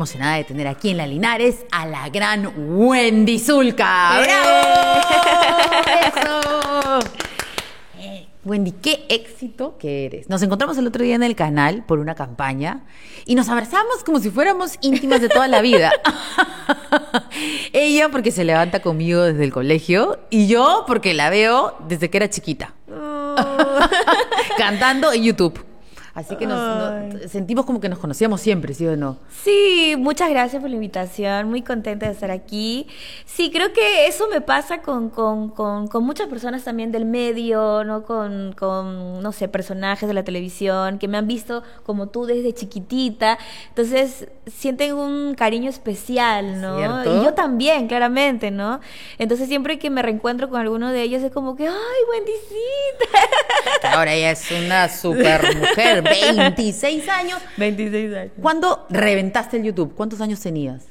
Emocionada de tener aquí en la Linares a la gran Wendy Zulka. ¡Eh! ¡Bravo! ¡Eso! Eh, Wendy, qué éxito que eres. Nos encontramos el otro día en el canal por una campaña y nos abrazamos como si fuéramos íntimas de toda la vida. Ella porque se levanta conmigo desde el colegio y yo porque la veo desde que era chiquita. Cantando en YouTube. Así que nos, nos- sentimos como que nos conocíamos siempre, ¿sí o no? Sí, muchas gracias por la invitación, muy contenta de estar aquí. Sí, creo que eso me pasa con, con, con, con muchas personas también del medio, ¿no? Con, con, no sé, personajes de la televisión que me han visto como tú desde chiquitita. Entonces, sienten un cariño especial, ¿no? ¿Cierto? Y yo también, claramente, ¿no? Entonces, siempre que me reencuentro con alguno de ellos es como que, ¡ay, bendicita! Ahora ella es una super mujer, 26 años. 26 años. ¿Cuándo reventaste el YouTube? ¿Cuántos años tenías?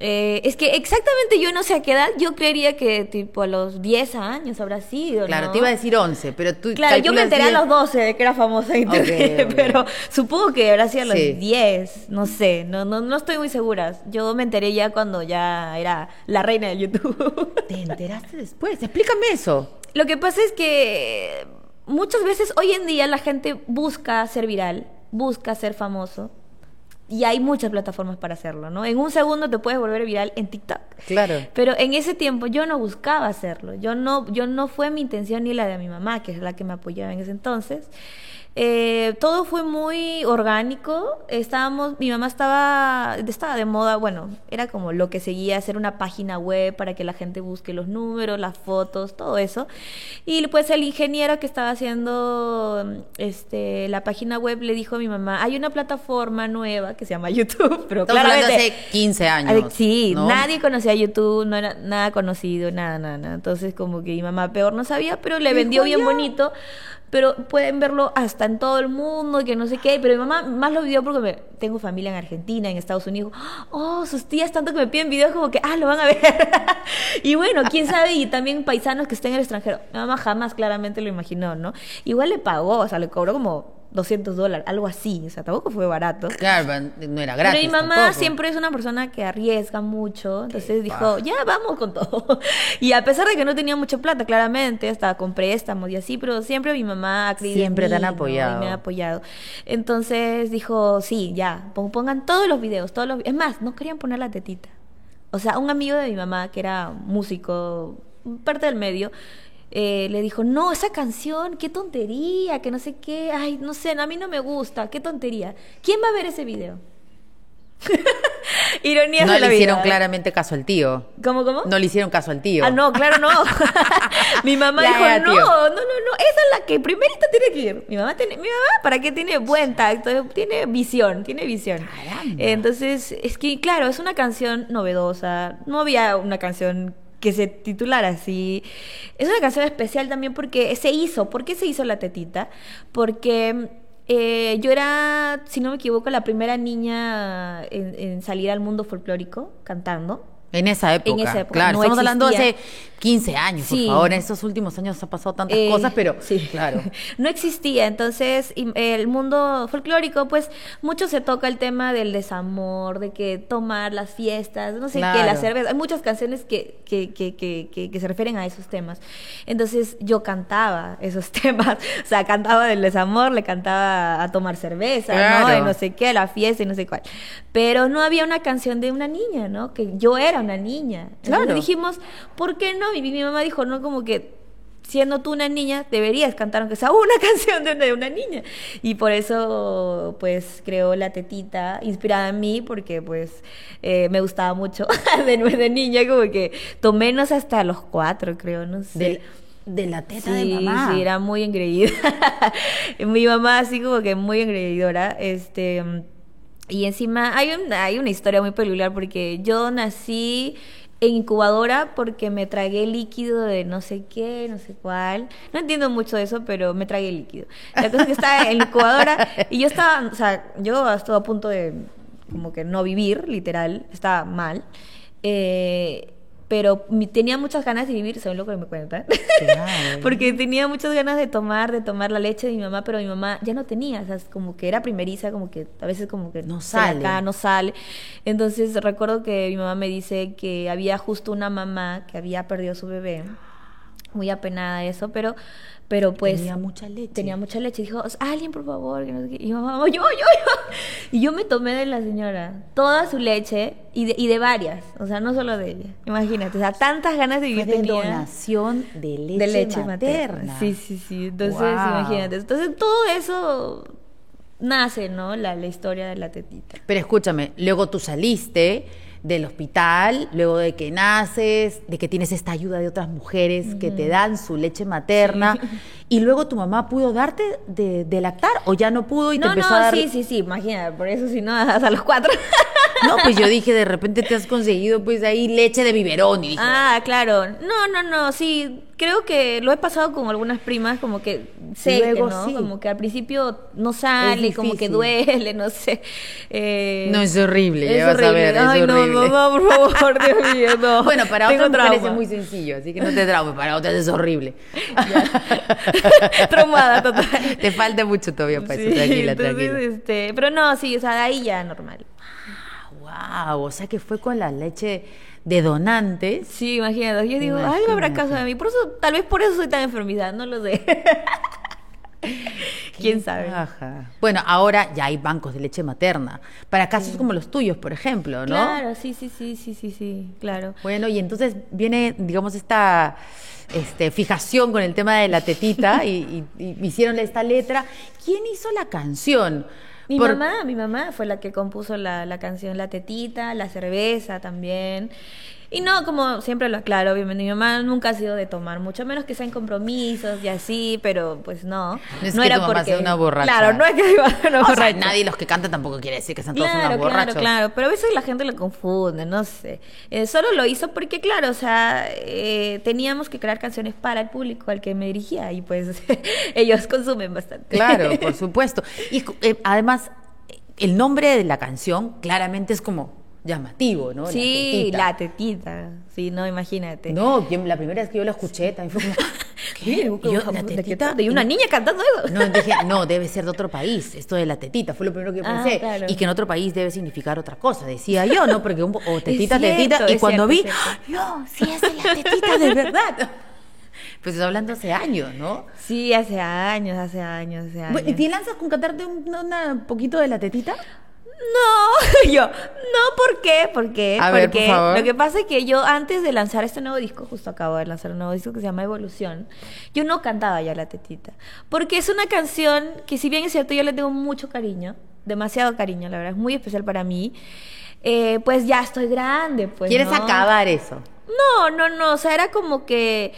Eh, es que exactamente yo no sé a qué edad, yo creería que tipo a los 10 años habrá sido. Claro, ¿no? te iba a decir 11, pero tú Claro, yo me enteré a 10. los 12 de que era famosa en internet, Ok, ok. pero supongo que habrá sido a los Sí. 10, no sé, no, no, no estoy muy segura. Yo me enteré ya cuando ya era la reina de YouTube. Te enteraste después. Explícame eso. Lo que pasa es que muchas veces hoy en día la gente busca ser viral, busca ser famoso. Y hay muchas plataformas para hacerlo, ¿no? En un segundo te puedes volver viral en TikTok. Claro. Pero en ese tiempo yo no buscaba hacerlo. Yo no, yo no fue mi intención ni la de mi mamá, que es la que me apoyaba en ese entonces. Eh, todo fue muy orgánico. Estábamos, mi mamá estaba, estaba de moda, bueno, era como lo que seguía, hacer una página web para que la gente busque los números, las fotos, todo eso. Y pues el ingeniero que estaba haciendo este, la página web le dijo a mi mamá, hay una plataforma nueva que se llama YouTube, pero claramente... hace 15 años. Sí, ¿no? nadie conocía YouTube, no era nada conocido, nada, nada, nada. Entonces, como que mi mamá peor no sabía, pero le vendió bien bonito. Pero pueden verlo hasta en todo el mundo, que no sé qué. Pero mi mamá más lo vio porque me- tengo familia en Argentina, en Estados Unidos. Oh, sus tías tanto que me piden videos como que, ah, lo van a ver. y bueno, quién sabe, y también paisanos que estén en el extranjero. Mi mamá jamás claramente lo imaginó, ¿no? Igual le pagó, o sea, le cobró como 200 dólares, algo así. O sea, tampoco fue barato. Claro, no era gratis. Pero mi mamá tampoco. siempre es una persona que arriesga mucho, entonces dijo, ya vamos con todo. Y a pesar de que no tenía mucha plata, claramente, hasta con préstamos y así, pero siempre mi mamá ha creído en Siempre te han mí, ¿no? apoyado. Y me ha apoyado. Entonces dijo, sí, ya, pon- pongan todos los videos, todos los... Es más, no querían poner la tetita. O sea, un amigo de mi mamá, que era músico, parte del medio, eh, le dijo, no, esa canción, qué tontería, que no sé qué, ay, no sé, a mí no me gusta, qué tontería. ¿Quién va a ver ese video? Ironías No de la le hicieron vida. claramente caso al tío. ¿Cómo, cómo? No le hicieron caso al tío. Ah, no, claro, no. mi mamá dijo, no, tío. no, no, no, esa es la que primerita tiene que ir. Mi mamá, tiene, mi mamá, ¿para qué tiene buen tacto? Tiene visión, tiene visión. Caramba. Entonces, es que, claro, es una canción novedosa. No había una canción que se titulara así. Es una canción especial también porque se hizo. ¿Por qué se hizo la tetita? Porque eh, yo era, si no me equivoco, la primera niña en, en salir al mundo folclórico cantando. En esa época. En esa época, Claro, no estamos hablando existía. hace 15 años, Sí. por favor. En estos últimos años ha pasado tantas Eh, cosas, pero sí. claro. no existía. Entonces, el mundo folclórico, pues, mucho se toca el tema del desamor, de que tomar las fiestas, no sé qué, Claro. la cerveza. Hay muchas canciones que, que, que, que, que- se refieren a esos temas. Entonces, yo cantaba esos temas. O sea, cantaba del desamor, le cantaba a tomar cerveza, ¿no? Claro. Y no sé qué, la fiesta y no sé cuál. Pero no había una canción de una niña, ¿no? Que yo era una niña. Entonces Claro. dijimos, ¿por qué no? Y mi, mamá dijo, no, como que siendo tú una niña, deberías cantar aunque sea una canción de una, de una niña. Y por eso, pues, creó La Tetita, inspirada en mí, porque, pues, eh, me gustaba mucho de, de niña, como que toménos hasta los cuatro, creo, no sé. De, de la teta Sí, de mamá. sí, era muy engreída. Mi mamá así como que muy engreidora. Este, y encima hay, un- hay una historia muy peculiar porque yo nací en incubadora porque me tragué líquido de no sé qué, no sé cuál. No entiendo mucho eso, pero me tragué líquido. La cosa es que estaba en incubadora y yo estaba, o sea, yo estaba a punto de como que no vivir, literal, estaba mal. Eh, pero tenía muchas ganas de vivir, según lo que me cuentan. Claro. Porque tenía muchas ganas de tomar, de tomar la leche de mi mamá, pero mi mamá ya no tenía, o sea, como que era primeriza, como que a veces como que No sale. acaba, no sale. Entonces recuerdo que mi mamá me dice que había justo una mamá que había perdido a su bebé, muy apenada de eso, pero, pero pues Tenía mucha leche. tenía mucha leche. Dijo, alguien por favor, que no sé qué. Y mamá, yo, yo, yo. Y yo me tomé de la señora toda su leche y de, y de varias, o sea, no solo de ella. Imagínate, o sea, tantas ganas de Fue vivir de tenía donación de leche, de leche materna. materna. Sí, sí, sí. Entonces, Wow. imagínate. Entonces, todo eso nace, ¿no? La, la historia de la tetita. Pero escúchame, luego tú saliste del hospital, luego de que naces, de que tienes esta ayuda de otras mujeres que te dan su leche materna, y luego tu mamá pudo darte de, de lactar o ya no pudo y te empezó no, a dar... sí, sí, sí, imagínate, por eso si no, hasta los cuatro. No, pues yo dije, de repente te has conseguido pues ahí leche de biberón y dije, ah, claro. No, no, no, sí, creo que lo he pasado con algunas primas, como que sé Luego ¿no? sí. Como que al principio no sale, como que duele, no sé. Eh, no, es horrible, es ya vas a horrible. ver, es Ay, no, horrible. no, no, por favor, Dios mío, no. Bueno, para Tengo otras mujeres trauma. es muy sencillo, así que no te traumes, para otras es horrible. Traumada total. te falta mucho todavía para eso, Sí, tranquila, entonces, tranquila. Este, pero no, sí, o sea, de ahí ya normal. Wow, o sea que fue con la leche de donantes. Sí, imagínate. Yo digo, algo habrá caso de mí. Por eso, tal vez por eso soy tan enfermizada, no lo sé. ¿Quién sabe? Ajá. Bueno, ahora ya hay bancos de leche materna. Para casos como los tuyos, por ejemplo, ¿no? Claro, sí, sí, sí, sí, sí, sí, claro. Bueno, y entonces viene, digamos, esta este, fijación con el tema de la tetita y, y- y hicieron esta letra. ¿Quién hizo la canción? Mi Por- mamá, mi mamá fue la que compuso la, la canción La Tetita, la cerveza también. Y no, como siempre lo aclaro, obviamente, mi mamá nunca ha sido de tomar, mucho menos que sean compromisos y así, pero pues no. No es que tu mamá sea una borracha. Claro, no es que mamá sea una O sea, borracha. nadie los que cantan tampoco quiere decir que sean todos Claro, unos claro, borrachos. claro, pero a veces la gente lo confunde, no sé. Eh, solo lo hizo porque, claro, o sea, eh, teníamos que crear canciones para el público al que me dirigía y pues ellos consumen bastante. Claro, por supuesto. Y eh, además, el nombre de la canción claramente es como llamativo, ¿no? La Sí, tetita. la tetita. Sí, no, imagínate. No, la primera vez que yo lo escuché también fue como, ¿qué? Yo, la ¿De qué tetita. ¿Y una niña cantando eso? No, dije, no, debe ser de otro país, esto de la tetita, fue lo primero que yo Ah, pensé. claro. Y que en otro país debe significar otra cosa, decía yo, ¿no? Porque un, o tetita, cierto, tetita, y cuando cierto, vi, no, sí es de la tetita de verdad. Pues estoy hablando hace años, ¿no? Sí, hace años, hace años, hace años. ¿Y te lanzas con cantarte un una poquito de la tetita? No, yo, no, ¿por qué? ¿Por qué? A ver, por Porque favor. lo que pasa es que yo antes de lanzar este nuevo disco, justo acabo de lanzar un nuevo disco que se llama Evolución, yo no cantaba ya la tetita. Porque es una canción que si bien es cierto, yo le tengo mucho cariño, demasiado cariño, la verdad, es muy especial para mí. eh, pues ya estoy grande, pues. ¿Quieres ¿no? acabar eso? No, no, no, o sea, era como que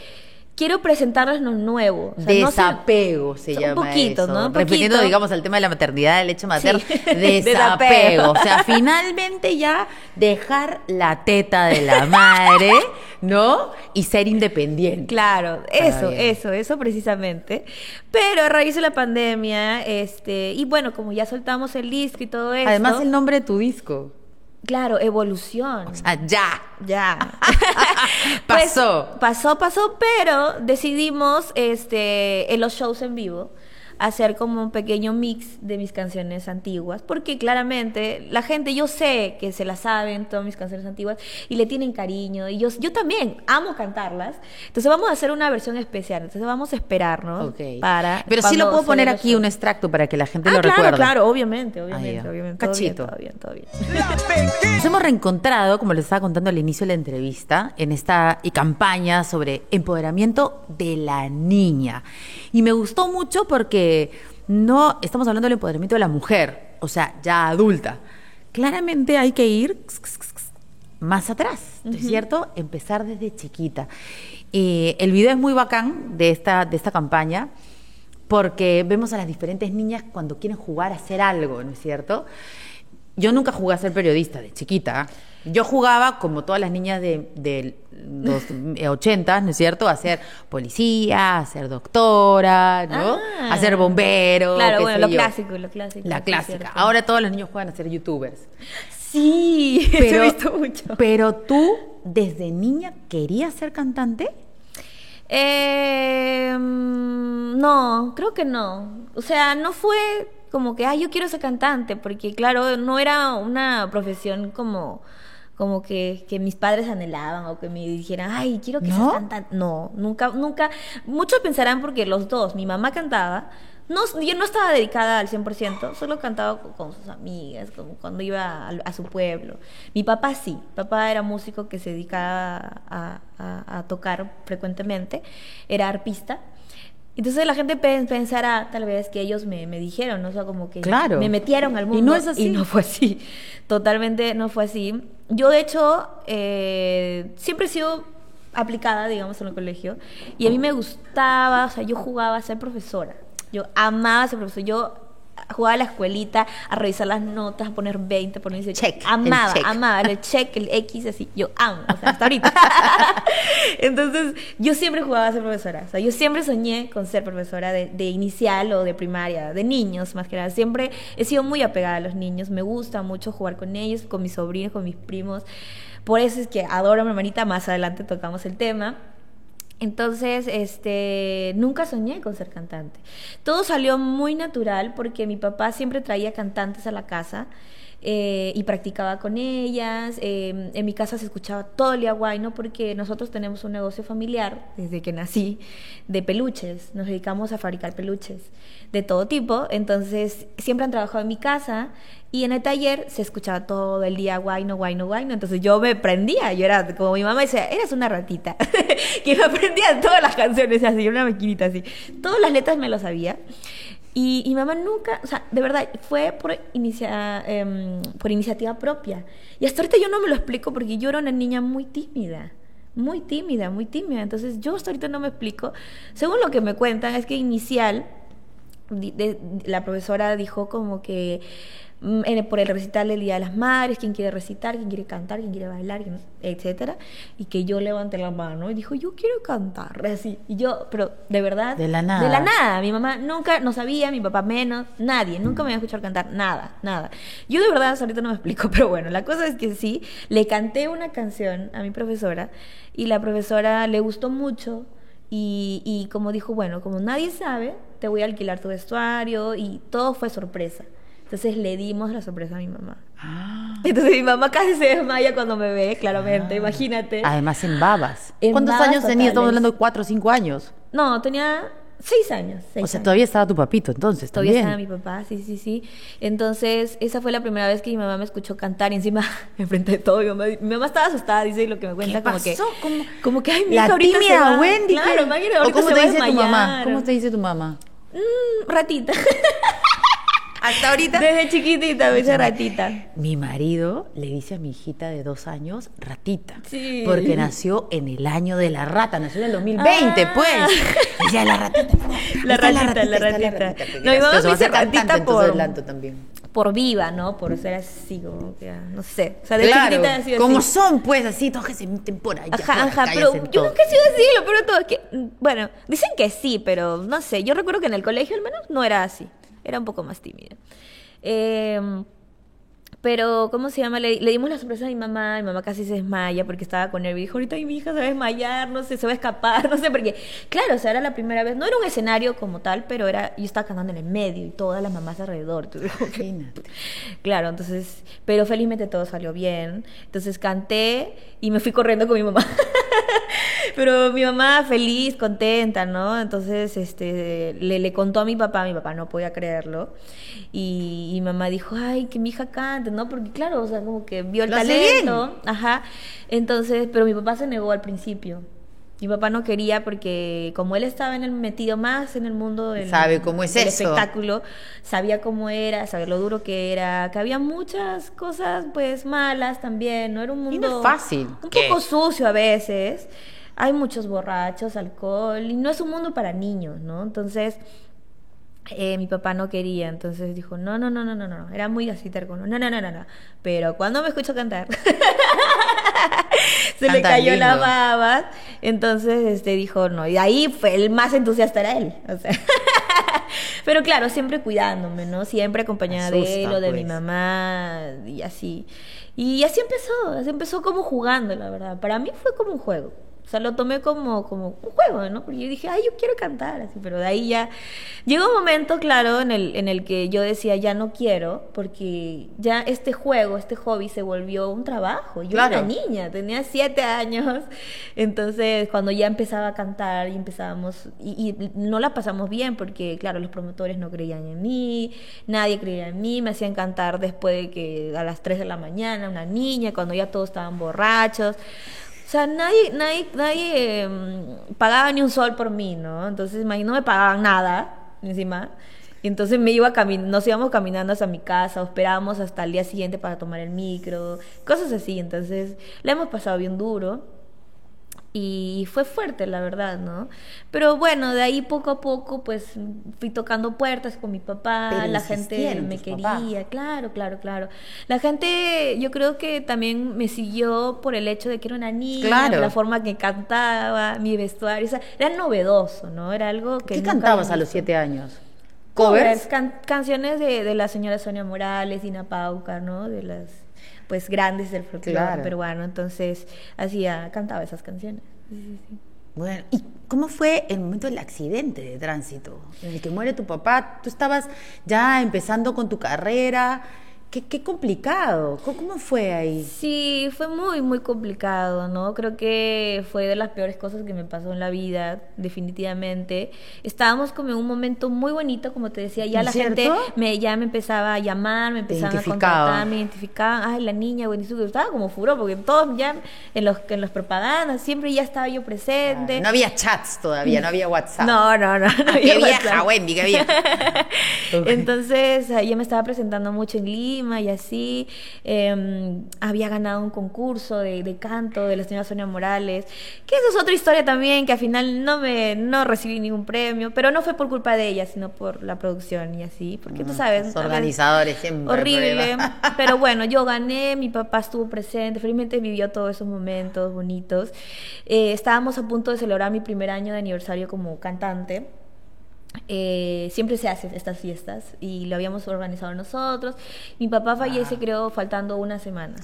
quiero presentarles lo nuevo. o sea, no sé- Desapego se un llama poquito, eso. ¿no? Un Refiriendo, poquito. digamos, al tema de la maternidad, de leche materna. Sí. Desapego. O sea, finalmente ya dejar la teta de la madre, ¿no? Y ser independiente. Claro, eso, eso, eso precisamente. Pero a raíz de la pandemia, este, y bueno, como ya soltamos el disco y todo eso. Además, el nombre de tu disco. Claro, evolución. O sea, ya. Ya. Pasó. Pues, pasó, pasó, pero decidimos este, en los shows en vivo hacer como un pequeño mix de mis canciones antiguas, porque claramente la gente, yo sé que se las saben todas mis canciones antiguas y le tienen cariño, y yo, yo también amo cantarlas, entonces vamos a hacer una versión especial, entonces vamos a esperarnos Ok. para... Pero sí lo puedo poner aquí un extracto para que la gente Ah, lo claro, recuerde. claro, obviamente, obviamente, ya. obviamente. Todo bien, Cachito. todo bien, todo bien. todo bien. Nos hemos reencontrado, como les estaba contando al inicio de la entrevista, en esta y campaña sobre empoderamiento de la niña. Y me gustó mucho porque no estamos hablando del empoderamiento de la mujer, o sea, ya adulta. Claramente hay que ir más atrás, ¿no es cierto? Empezar desde chiquita. Eh, el video es muy bacán de esta, de esta campaña porque vemos a las diferentes niñas cuando quieren jugar a hacer algo, ¿no es cierto? Yo nunca jugué a ser periodista de chiquita. Yo jugaba, como todas las niñas de, de los eh, 80, ¿no es cierto? A ser policía, a ser doctora, ¿no? Ah. a ser bombero. Claro, qué bueno, sé lo yo. clásico, lo clásico. La clásica. Ahora todos los niños juegan a ser youtubers. Sí, Pero, he visto mucho. pero tú desde niña querías ser cantante? Eh, mm, no, creo que no. O sea, no fue como que, ay, yo quiero ser cantante, porque claro, no era una profesión como como que, que mis padres anhelaban o que me dijeran, ay, quiero que ¿No? seas cantante. No, nunca, nunca. Muchos pensarán porque los dos, mi mamá cantaba, no, yo no estaba dedicada al 100%, solo cantaba con, con sus amigas, como cuando iba a, a su pueblo. Mi papá sí, papá era músico que se dedicaba a, a- a tocar frecuentemente, era arpista. Entonces la gente pe- pensará tal vez que ellos me, me dijeron, ¿no? o sea, como que Claro. me metieron al Y mundo. no es así. Y no fue así, totalmente no fue así. Yo de hecho eh, siempre he sido aplicada, digamos, en el colegio, y a mí me gustaba, o sea, yo jugaba a ser profesora. Yo amaba ser profesora. Yo jugaba a la escuelita, a revisar las notas, a poner 20, a poner 18. Check, el Amaba, check. amaba el check, el X, así. Yo amo, o sea, hasta ahorita. Entonces, yo siempre jugaba a ser profesora. O sea, yo siempre soñé con ser profesora de, de inicial o de primaria, de niños más que nada. Siempre he sido muy apegada a los niños. Me gusta mucho jugar con ellos, con mis sobrinos, con mis primos. Por eso es que adoro a mi hermanita. Más adelante tocamos el tema. Entonces, este, nunca soñé con ser cantante. Todo salió muy natural porque mi papá siempre traía cantantes a la casa eh, y practicaba con ellas. Eh, en mi casa se escuchaba todo el guayno porque nosotros tenemos un negocio familiar desde que nací de peluches. Nos dedicamos a fabricar peluches de todo tipo. Entonces, siempre han trabajado en mi casa y en el taller se escuchaba todo el día guayno, guayno, guayno. Entonces yo me prendía. Yo era como mi mamá decía, eras una ratita. que me aprendía todas las canciones así, una maquinita así. Todas las letras me lo sabía. Y, y mamá nunca, o sea, de verdad, fue por, inicia, em, por iniciativa propia. Y hasta ahorita yo no me lo explico porque yo era una niña muy tímida. Muy tímida, muy tímida. Entonces yo hasta ahorita no me explico. Según lo que me cuentan, es que inicial la profesora dijo como que en- por el recital del Día de las Madres, quién quiere recitar, quién quiere cantar, quién quiere bailar, etcétera, y que yo levanté la mano y dijo, yo quiero cantar, así, y yo, pero de verdad, De la nada. de la nada, mi mamá nunca no sabía, mi papá menos, nadie, nunca me iba a escuchar cantar, nada, nada. Yo de verdad ahorita no me explico, pero bueno, la cosa es que sí, le canté una canción a mi profesora y la profesora le gustó mucho y, y como dijo, bueno, como nadie sabe, te voy a alquilar tu vestuario y todo fue sorpresa. Entonces le dimos la sorpresa a mi mamá. Ah. Entonces mi mamá casi se desmaya cuando me ve, claramente, imagínate. Además en babas. En ¿Cuántos babas años tenías? Estamos hablando de cuatro o cinco años. No, tenía seis años. seis O sea, años. todavía estaba tu papito entonces Todavía también. estaba mi papá, sí, sí, sí. Entonces, esa fue la primera vez que mi mamá me escuchó cantar y encima, enfrente de todo, mi mamá, mi mamá estaba asustada, dice lo que me cuenta, ¿Qué como pasó? que, ¿Cómo? como que, ay, mi La hija ahorita se tímida va. Wendy. Claro, imagínate, ¿O ahorita cómo se te va a dice tu mamá? ¿Cómo te dice tu mamá? Mm, ratita. Hasta ahorita. Desde chiquitita me dice ratita. Mi marido le dice a mi hijita de dos años ratita. Sí. Porque nació en el año de la rata, nació en el 2020, Ah. pues. Decía la ratita. La ratita, la ratita. No, mi mamá me dice ratita por- también. Por viva, ¿no? Por ser así, como que, ah, no sé. O sea, de Claro, chiquitita sido como así. son, pues, así, todos que se meten por allá. Ajá, ajá, pero yo nunca he sido así, lo peor de todo es que, mm, bueno, dicen que sí, pero no sé, yo recuerdo que en el colegio al menos no era así, era un poco más tímida. Eh, pero, ¿cómo se llama? Le, le dimos la sorpresa a mi mamá, mi mamá casi se desmaya porque estaba con nervios, dijo, ahorita mi hija se va a desmayar, no sé, se va a escapar, no sé, porque, claro, o sea, era la primera vez, no era un escenario como tal, pero era, yo estaba cantando en el medio y todas las mamás alrededor, Imagínate. Claro, entonces, pero felizmente todo salió bien. Entonces canté y me fui corriendo con mi mamá. pero mi mamá feliz, contenta, ¿no? Entonces, este, le, le contó a mi papá, mi papá no podía creerlo. Y, y mamá dijo, ay, que mi hija cante, ¿no? Porque claro, o sea, como que vio el Lo talento. Ajá. Entonces, pero mi papá se negó al principio. Mi papá no quería porque como él estaba en el metido más en el mundo del, Sabe cómo es del eso. espectáculo, sabía cómo era, sabía lo duro que era, que había muchas cosas pues malas también, no era un Y mundo no es fácil. un ¿Qué? poco sucio a veces. Hay muchos borrachos, alcohol y no es un mundo para niños, ¿no? Entonces eh, mi papá no quería, entonces dijo, no, no, no, no, no, no, era muy así terco, no, no, no, no, no. Pero cuando me escuchó cantar, se le Canta cayó la baba, entonces este dijo, no, y ahí fue el más entusiasta era él, o sea, Pero claro, siempre cuidándome, ¿no? Siempre acompañada de él o de mi pues. mamá y así. Y así empezó, así empezó como jugando, la verdad. Para mí fue como un juego. O sea, lo tomé como, como un juego, ¿no? Porque yo dije, ay, yo quiero cantar, así, pero de ahí ya llegó un momento, claro, en el, en el que yo decía, ya no quiero, porque ya este juego, este hobby se volvió un trabajo. Yo Claro. era niña, tenía siete años, entonces cuando ya empezaba a cantar y empezábamos, y, y no la pasamos bien, porque claro, los promotores no creían en mí, nadie creía en mí, me hacían cantar después de que a las 3 de la mañana, una niña, cuando ya todos estaban borrachos. O sea, nadie, nadie, nadie mm, pagaba ni un sol por mí, ¿no? Entonces, no me pagaban nada, encima. Y entonces me iba camin nos íbamos caminando hasta mi casa, o esperábamos hasta el día siguiente para tomar el micro, cosas así. Entonces, la hemos pasado bien duro. Y fue fuerte, la verdad, ¿no? Pero bueno, de ahí poco a poco, pues fui tocando puertas con mi papá, Pero la gente me quería, claro, claro, claro. La gente, yo creo que también me siguió por el hecho de que era una niña, Claro. la forma que cantaba, mi vestuario, o sea, era novedoso, ¿no? Era algo que ¿Qué nunca cantabas a los siete años? Covers, ¿Covers? can- canciones de, de la señora Sonia Morales, Dina Pauca, ¿no? De las pues grandes del folclore Claro. peruano, entonces hacía cantaba esas canciones. Sí, sí, sí. Bueno, ¿y cómo fue el momento del accidente de tránsito? En el que muere tu papá, tú estabas ya empezando con tu carrera. Qué, qué complicado. ¿Cómo, fue ahí? Sí, fue muy, muy complicado, ¿no? Creo que fue de las peores cosas que me pasó en la vida, definitivamente. Estábamos como en un momento muy bonito, como te decía, ya la ¿Cierto? gente me, ya me empezaba a llamar, me empezaban a contratar, me identificaban, ay, la niña, buenísimo, estaba como furor, porque todos ya en los, en los propagandas, siempre ya estaba yo presente. No había chats todavía, no había WhatsApp. No, no, no. no Ah, había qué vieja. Wendy, qué vieja. Entonces, ya me estaba presentando mucho en Lima y así. Eh, había ganado un concurso de, de canto de la señora Sonia Morales, que eso es otra historia también, que al final no me no recibí ningún premio, pero no fue por culpa de ella, sino por la producción y así, porque tú sabes. Los organizadores siempre. Horrible, pero bueno, yo gané, mi papá estuvo presente, felizmente vivió todos esos momentos bonitos. Eh, estábamos a punto de celebrar mi primer año de aniversario como cantante. Eh, siempre se hacen estas fiestas y lo habíamos organizado nosotros. Mi papá fallece, creo, faltando una semana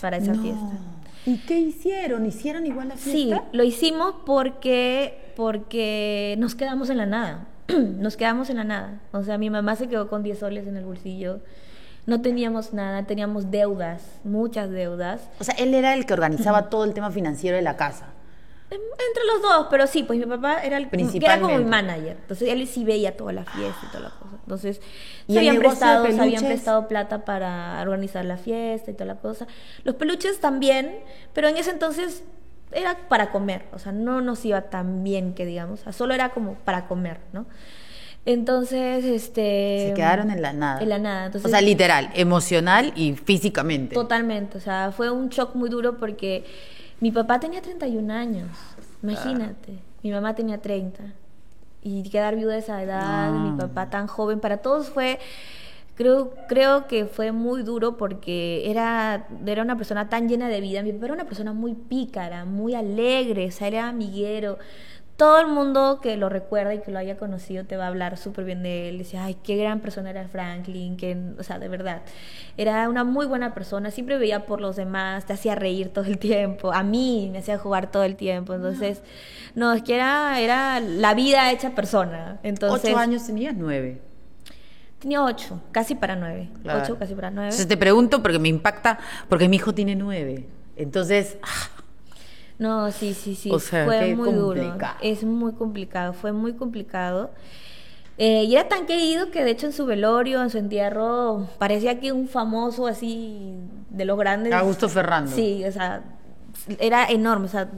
para esa No. fiesta. ¿Y qué hicieron? ¿Hicieron igual la Sí, fiesta? lo hicimos porque, porque nos quedamos en la nada. nos quedamos en la nada. O sea, mi mamá se quedó con 10 soles en el bolsillo. No teníamos nada, teníamos deudas, muchas deudas. O sea, él era el que organizaba todo el tema financiero de la casa. Entre los dos, pero sí, pues mi papá era el que era como mi manager. Entonces él sí veía toda la fiesta y toda la cosa. Entonces ¿Y se habían, prestado, se habían prestado plata para organizar la fiesta y toda la cosa. Los peluches también, pero en ese entonces era para comer. O sea, no nos iba tan bien que digamos. O sea, solo era como para comer, ¿no? Entonces, este... Se quedaron en la nada. En la nada. Entonces, o sea, literal, emocional y físicamente. Totalmente, o sea, fue un shock muy duro porque mi papá tenía 31 años, imagínate, mi mamá tenía 30 y quedar viuda de esa edad, mi papá tan joven, para todos fue, creo, creo que fue muy duro porque era, era una persona tan llena de vida, mi papá era una persona muy pícara, muy alegre, o sea, era amiguero. Todo el mundo que lo recuerda y que lo haya conocido te va a hablar súper bien de él. Decía, ay, qué gran persona era Franklin, que, o sea, de verdad. Era una muy buena persona, siempre veía por los demás, te hacía reír todo el tiempo. A mí me hacía jugar todo el tiempo. Entonces, no, es que era, era la vida hecha persona. Entonces, ¿Ocho años tenías? Nueve. Tenía ocho, casi para nueve. Claro. Ocho, casi para nueve. Entonces te pregunto porque me impacta, porque mi hijo tiene nueve. Entonces, ah, No, sí, sí, sí. O sea, fue muy duro. complicado. Es muy complicado, fue muy complicado. Eh, y era tan querido que de hecho en su velorio, en su entierro, parecía que un famoso así de los grandes. Augusto Ferrando. Sí, o sea, era enorme, o sea,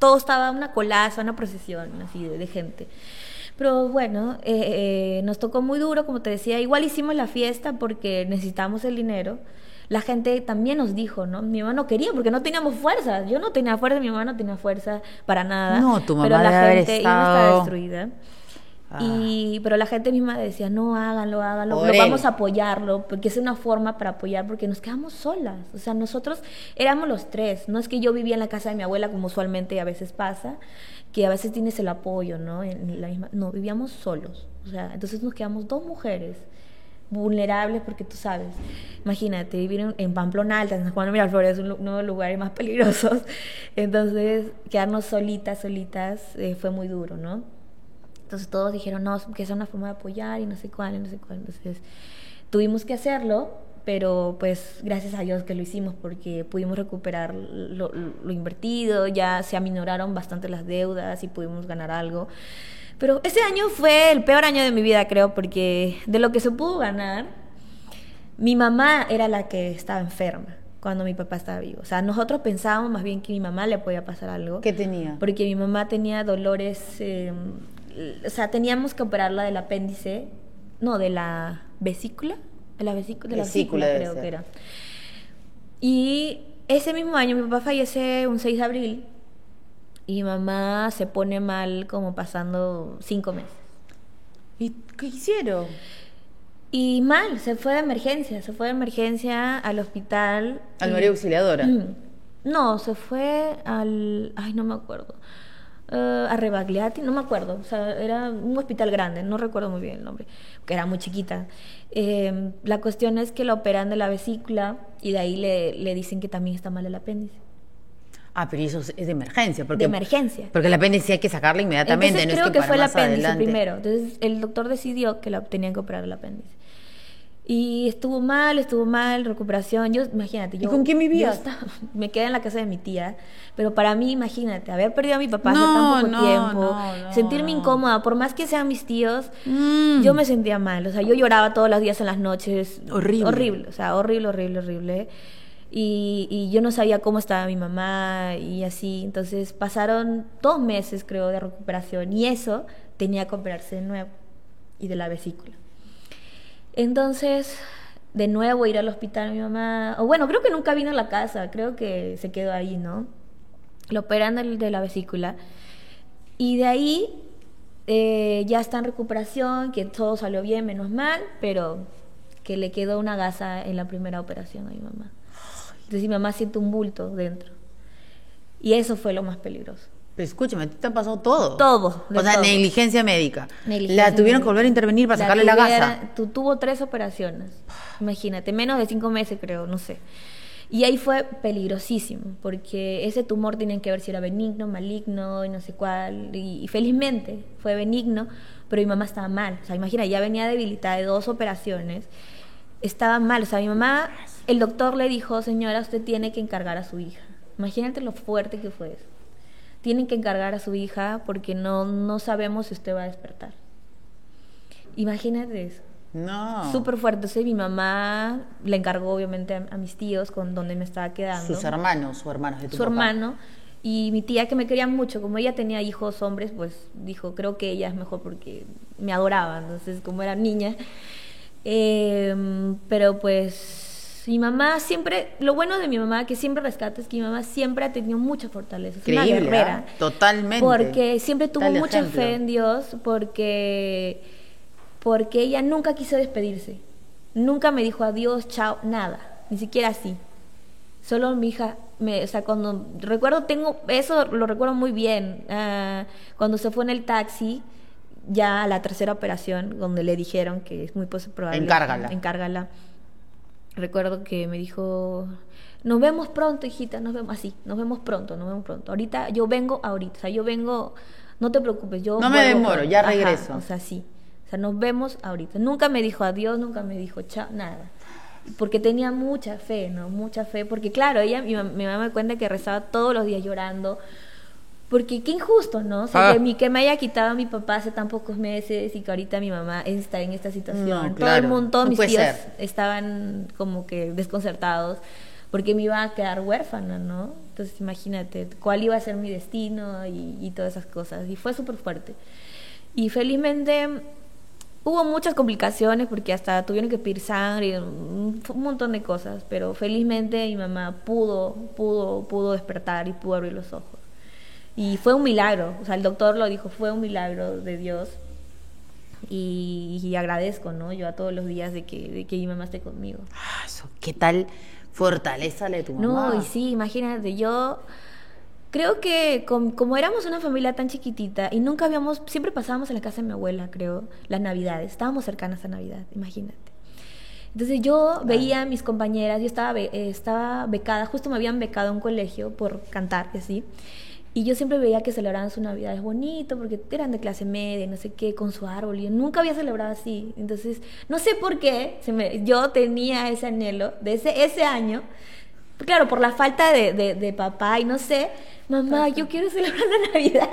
todo estaba una colaza, una procesión así de, de gente. Pero bueno, eh, eh, nos tocó muy duro, como te decía, igual hicimos la fiesta porque necesitamos el dinero. La gente también nos dijo, ¿no? Mi mamá no quería porque no teníamos fuerza. Yo no tenía fuerza, mi mamá no tenía fuerza para nada. No, tu Pero mamá la debe haber gente iba a estar estado- destruida. Ah. Y, pero la gente misma decía, no, háganlo, háganlo, Por él. vamos a apoyarlo, porque es una forma para apoyar, porque nos quedamos solas. O sea, nosotros éramos los tres. No es que yo vivía en la casa de mi abuela, como usualmente a veces pasa, que a veces tienes el apoyo, ¿no? En la misma, no, vivíamos solos. O sea, entonces nos quedamos dos mujeres vulnerables porque tú sabes, imagínate, vivir en, Pamplona Alta, en San Juan de Miraflores, es uno de los lugares más peligrosos, entonces quedarnos solitas, solitas, eh, fue muy duro, ¿no? Entonces todos dijeron, no, que es una forma de apoyar y no sé cuál, y no sé cuál, entonces tuvimos que hacerlo, pero pues gracias a Dios que lo hicimos porque pudimos recuperar lo invertido, ya se aminoraron bastante las deudas y pudimos ganar algo. Pero ese año fue el peor año de mi vida, creo, porque de lo que se pudo ganar, mi mamá era la que estaba enferma cuando mi papá estaba vivo. O sea, nosotros pensábamos más bien que mi mamá le podía pasar algo. ¿Qué tenía? Porque mi mamá tenía dolores, eh, o sea, teníamos que operarla del apéndice, no, de la vesícula, de la vesícula, de la Vesícula creo ser. que era. Y ese mismo año mi papá fallece un 6 de abril y mamá se pone mal como pasando cinco meses. ¿Y qué hicieron? Y mal, se fue de emergencia, se fue de emergencia al hospital. Al María Auxiliadora. Mm. No, se fue al... Ay, no me acuerdo. Eh, a Rebagliati, no me acuerdo. O sea, era un hospital grande, no recuerdo muy bien el nombre, que era muy chiquita. Eh, la cuestión es que la operan de la vesícula y de ahí le, le dicen que también está mal el apéndice. Ah, pero eso es de emergencia. Porque, de emergencia. Porque el apéndice hay que sacarlo inmediatamente. Entonces no es creo que, fue el apéndice adelante. primero. Entonces el doctor decidió que la tenían que operar el apéndice. Y estuvo mal, estuvo mal, recuperación. Yo, imagínate, yo. con quién vivías? estaba- me quedé en la casa de mi tía. Pero para mí, imagínate, haber perdido a mi papá No, hace tan poco no, tiempo, no, sentirme incómoda, por más que sean mis tíos, Mm. yo me sentía mal. O sea, yo lloraba todos los días en las noches. Horrible. Horrible, o sea, horrible, horrible, horrible. Y, yo no sabía cómo estaba mi mamá y así. Entonces pasaron dos meses, creo, de recuperación y eso tenía que operarse de nuevo y de la vesícula. Entonces, de nuevo ir al hospital mi mamá, o bueno, creo que nunca vino a la casa, creo que se quedó ahí, ¿no? Lo operan de la vesícula y de ahí eh, ya está en recuperación, que todo salió bien, menos mal, pero que le quedó una gasa en la primera operación a mi mamá. Entonces mi mamá siente un bulto dentro. Y eso fue lo más peligroso. Pero escúchame, te ha pasado todo. Todo, O sea, todo. negligencia médica. Negligencia la tuvieron que volver a intervenir para sacarle la tuviera- gasa. tu- tuvo tres operaciones. Imagínate, menos de cinco meses creo, no sé. Y ahí fue peligrosísimo, porque ese tumor tenían que ver si era benigno, maligno y no sé cuál. Y, y felizmente fue benigno, pero mi mamá estaba mal. O sea, imagina, ya venía debilitada de dos operaciones. Estaba mal. O sea, mi mamá, el doctor le dijo, señora, usted tiene que encargar a su hija. Imagínate lo fuerte que fue eso. Tienen que encargar a su hija porque no, no sabemos si usted va a despertar. Imagínate eso. No. Súper fuerte. Entonces mi mamá le encargó obviamente a, a mis tíos con donde me estaba quedando. Sus hermanos o hermanos de tu su papá. hermano. Y mi tía que me quería mucho, como ella tenía hijos hombres, pues dijo, creo que ella es mejor porque me adoraba, entonces como era niña. Eh, pero pues mi mamá siempre, lo bueno de mi mamá que siempre rescata es que mi mamá siempre ha tenido mucha fortaleza, es una Increíble, guerrera. ¿ah? Totalmente. Porque siempre tuvo mucha ejemplo. fe en Dios, porque, porque ella nunca quiso despedirse. Nunca me dijo adiós, chao, nada, ni siquiera así. Solo mi hija, me, o sea, cuando recuerdo, tengo, eso lo recuerdo muy bien. ah, cuando se fue en el taxi, ya a la tercera operación, donde le dijeron que es muy probable. Encárgala. Encárgala. Recuerdo que me dijo, nos vemos pronto, hijita, nos vemos así, nos vemos pronto, nos vemos pronto. Ahorita, yo vengo ahorita, o sea, yo vengo, no te preocupes, yo No me demoro, pronto". ya Ajá, regreso. o sea, sí. O sea, nos vemos ahorita. Nunca me dijo adiós, nunca me dijo chao, nada. Porque tenía mucha fe, ¿no? Mucha fe. Porque claro, ella, mi, mi mamá me cuenta que rezaba todos los días llorando. Porque qué injusto, ¿no? O sea, Ah. que, mi, que me haya quitado a mi papá hace tan pocos meses y que ahorita mi mamá está en esta situación. No, Todo el mundo, todos no mis tíos ser. estaban como que desconcertados porque me iba a quedar huérfana, ¿no? Entonces imagínate cuál iba a ser mi destino y, y todas esas cosas. Y fue súper fuerte. Y felizmente hubo muchas complicaciones porque hasta tuvieron que pedir sangre y un, un montón de cosas, pero felizmente mi mamá pudo, pudo, pudo despertar y pudo abrir los ojos. Y fue un milagro, o sea, el doctor lo dijo, fue un milagro de Dios. Y, y agradezco, ¿no? Yo a todos los días de que, de que mi mamá esté conmigo. Ah, eso, ¿Qué tal fortaleza de tu mamá? No, y sí, imagínate, yo Creo que com- como éramos una familia tan chiquitita y nunca habíamos, siempre pasábamos en la casa de mi abuela, creo, las navidades. Estábamos cercanas a Navidad, imagínate. Entonces yo veía a mis compañeras, yo estaba, be- eh, estaba becada, justo me habían becado a un colegio por cantar y así. Y yo siempre veía que celebraban su Navidad es bonito porque eran de clase media no sé qué, con su árbol. Y yo nunca había celebrado así. Entonces, no sé por qué se me- yo tenía ese anhelo de ese, ese año. Claro, por la falta de, de- de papá y no sé, mamá, yo quiero celebrar la Navidad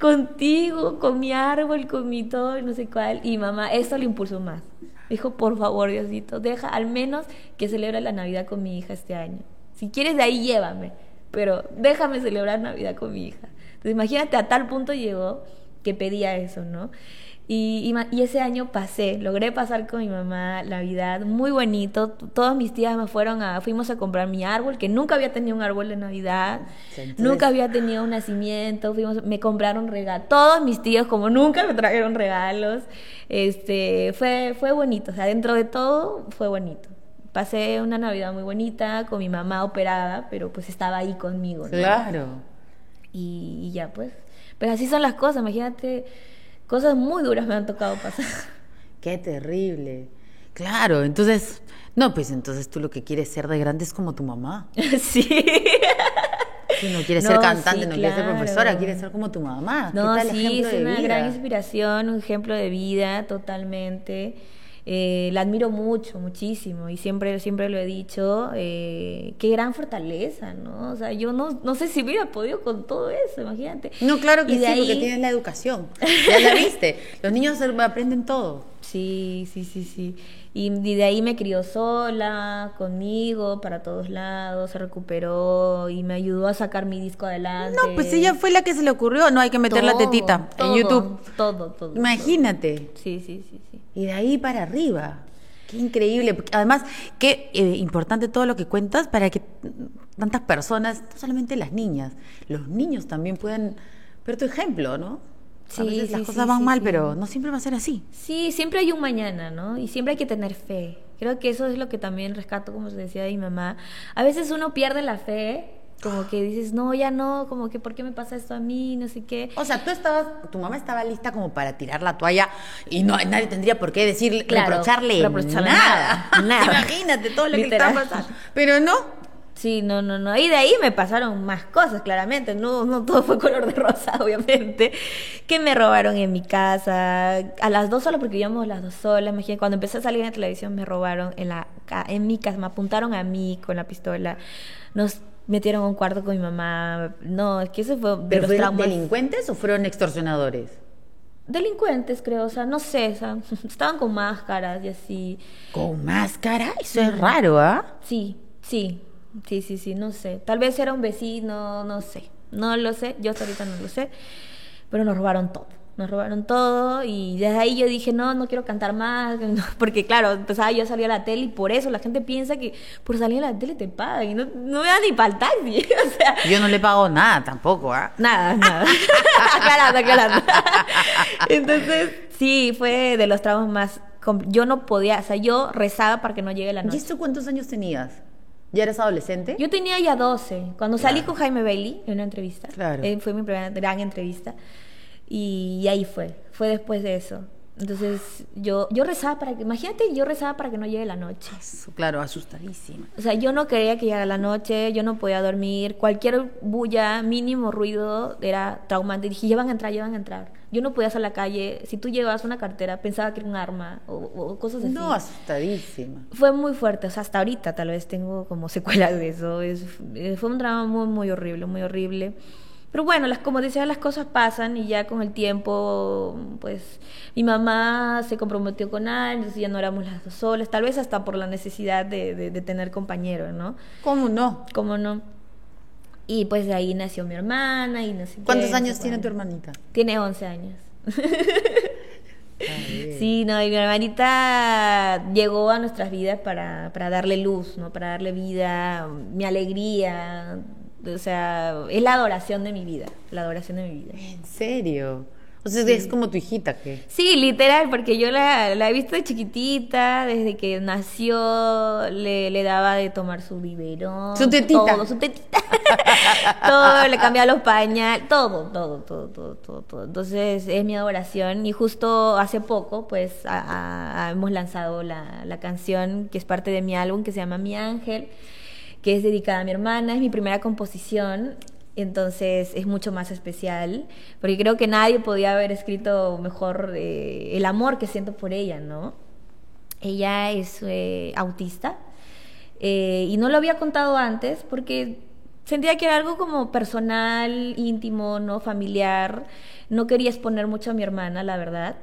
contigo, con mi árbol, con mi todo, no sé cuál. Y mamá, eso le impulsó más. Dijo, por favor, Diosito, deja al menos que celebre la Navidad con mi hija este año. Si quieres de ahí, llévame, pero déjame celebrar Navidad con mi hija. Entonces, imagínate, a tal punto llegó que pedía eso, ¿no? Y, y y ese año pasé, logré pasar con mi mamá Navidad, muy bonito. T- Todas mis tías me fueron a, fuimos a comprar mi árbol, que nunca había tenido un árbol de Navidad, Entonces- nunca había tenido un nacimiento, fuimos, me compraron regalos. Todos mis tíos, como nunca, me trajeron regalos. Este, fue, fue bonito, o sea, dentro de todo fue bonito. Pasé una Navidad muy bonita con mi mamá operada, pero pues estaba ahí conmigo. ¿no? Claro. Y, y ya pues. Pero así son las cosas, imagínate, cosas muy duras me han tocado pasar. Qué terrible. Claro, entonces, no, pues entonces tú lo que quieres ser de grande es como tu mamá. sí. Si no quieres No, ser cantante, sí, no quieres ser profesora, quieres ser como tu mamá. No, ¿Qué tal sí, es una vida? gran inspiración, un ejemplo de vida totalmente. Eh, la admiro mucho, muchísimo, y siempre, siempre lo he dicho, eh, qué gran fortaleza, ¿no? O sea, yo no, no sé si hubiera podido con todo eso, imagínate. No, claro que Y sí, porque tienes la educación. Ya la viste. Los niños aprenden todo. Sí, sí, sí, sí. Y, de ahí me crió sola, conmigo, para todos lados, se recuperó y me ayudó a sacar mi disco adelante. No, pues ella fue la que se le ocurrió. No hay que meter la Todo, tetita en YouTube. Todo, todo. Imagínate. todo. Sí, sí, sí, sí. Y de ahí para arriba. Qué increíble. Además, qué eh, importante todo lo que cuentas para que tantas personas, no solamente las niñas, los niños también puedan ver tu ejemplo, ¿no? A Sí, veces sí, las sí, cosas van mal, pero no siempre va a ser así. Sí, siempre hay un mañana, ¿no? Y siempre hay que tener fe. Creo que eso es lo que también rescato, como se decía de mi mamá. A veces uno pierde la fe, como que dices, no, ya no, como que, ¿por qué me pasa esto a mí? No sé qué. O sea, tú estabas, tu mamá estaba lista como para tirar la toalla y no nadie tendría por qué decirle, Claro, reprocharle, reprocharle nada. Imagínate todo lo que Literal. está pasando. Pero no. Sí, no, no, no. Y de ahí me pasaron más cosas, claramente. No, no todo fue color de rosa, obviamente. Que me robaron en mi casa. A las dos solas, porque vivíamos las dos solas. Imagínate, cuando empecé a salir en la televisión, me robaron en, la, en mi casa. Me apuntaron a mí con la pistola. Nos metieron a un cuarto con mi mamá. No, es que eso fue de ¿Pero los fueron delincuentes o fueron extorsionadores? Delincuentes, creo. O sea, no sé. O sea, estaban con máscaras y así. Con máscara, eso es raro, ¿ah? Sí, sí, sí, sí, sí, no sé. Tal vez era un vecino, no sé. No lo sé, yo hasta ahorita no lo sé. Pero nos robaron todo. Nos robaron todo y desde ahí yo dije, no, no quiero cantar más. Porque claro, empezaba yo a salir a la tele y por eso la gente piensa que por salir a la tele te pagan y no, no me da ni para el taxi. O sea, Yo no le pago nada tampoco, ¿ah? Nada, nada. aclarando, aclarando. Entonces, sí, fue de los traumas más... Yo no podía, o sea, yo rezaba para que no llegue la ¿Y noche. esto cuántos años tenías? ¿Ya eres adolescente? Yo tenía ya 12. Cuando salí con Jaime Bailey en una entrevista. Claro. eh, fue mi primera gran entrevista. Y, y ahí fue. Fue después de eso. Entonces, yo, yo rezaba para que. Imagínate, yo rezaba para que no llegue la noche. Claro, asustadísima. O sea, yo no quería que llegara la noche, yo no podía dormir. Cualquier bulla, mínimo ruido era traumante. Dije, ya van a entrar, ya van a entrar. Yo no podía salir a la calle. Si tú llevabas una cartera, pensaba que era un arma o, o cosas así. No, asustadísima. Fue muy fuerte, o sea, hasta ahorita tal vez tengo como secuelas de eso. Es, eh, fue un drama muy, muy horrible, muy horrible. Pero bueno, las, como decía, las cosas pasan y ya con el tiempo, pues mi mamá se comprometió con alguien, entonces ya no éramos las dos solas, tal vez hasta por la necesidad de, de, de tener compañeros, ¿no? ¿Cómo no? ¿Cómo no? Y pues de ahí nació mi hermana y no sé ¿Cuántos años tiene tu hermanita? Tiene 11 años. Sí, no, y mi hermanita llegó a nuestras vidas para, para darle luz, ¿no? Para darle vida, mi alegría. O sea, es la adoración de mi vida, la adoración de mi vida. ¿En serio? O sea, es como tu hijita que... Sí, literal, porque yo la, la he visto de chiquitita, desde que nació, le, le daba de tomar su biberón. Su tetita. todo, su tetita. todo, le cambiaba los pañales, todo, todo, todo, todo, todo, todo. Entonces es mi adoración y justo hace poco pues hemos lanzado la, la canción que es parte de mi álbum que se llama Mi Ángel que es dedicada a mi hermana, es mi primera composición entonces es mucho más especial, porque creo que nadie podía haber escrito mejor eh, el amor que siento por ella, ¿no? Ella es eh, autista eh, y no lo había contado antes porque sentía que era algo como personal, íntimo, ¿no? Familiar. No quería exponer mucho a mi hermana, la verdad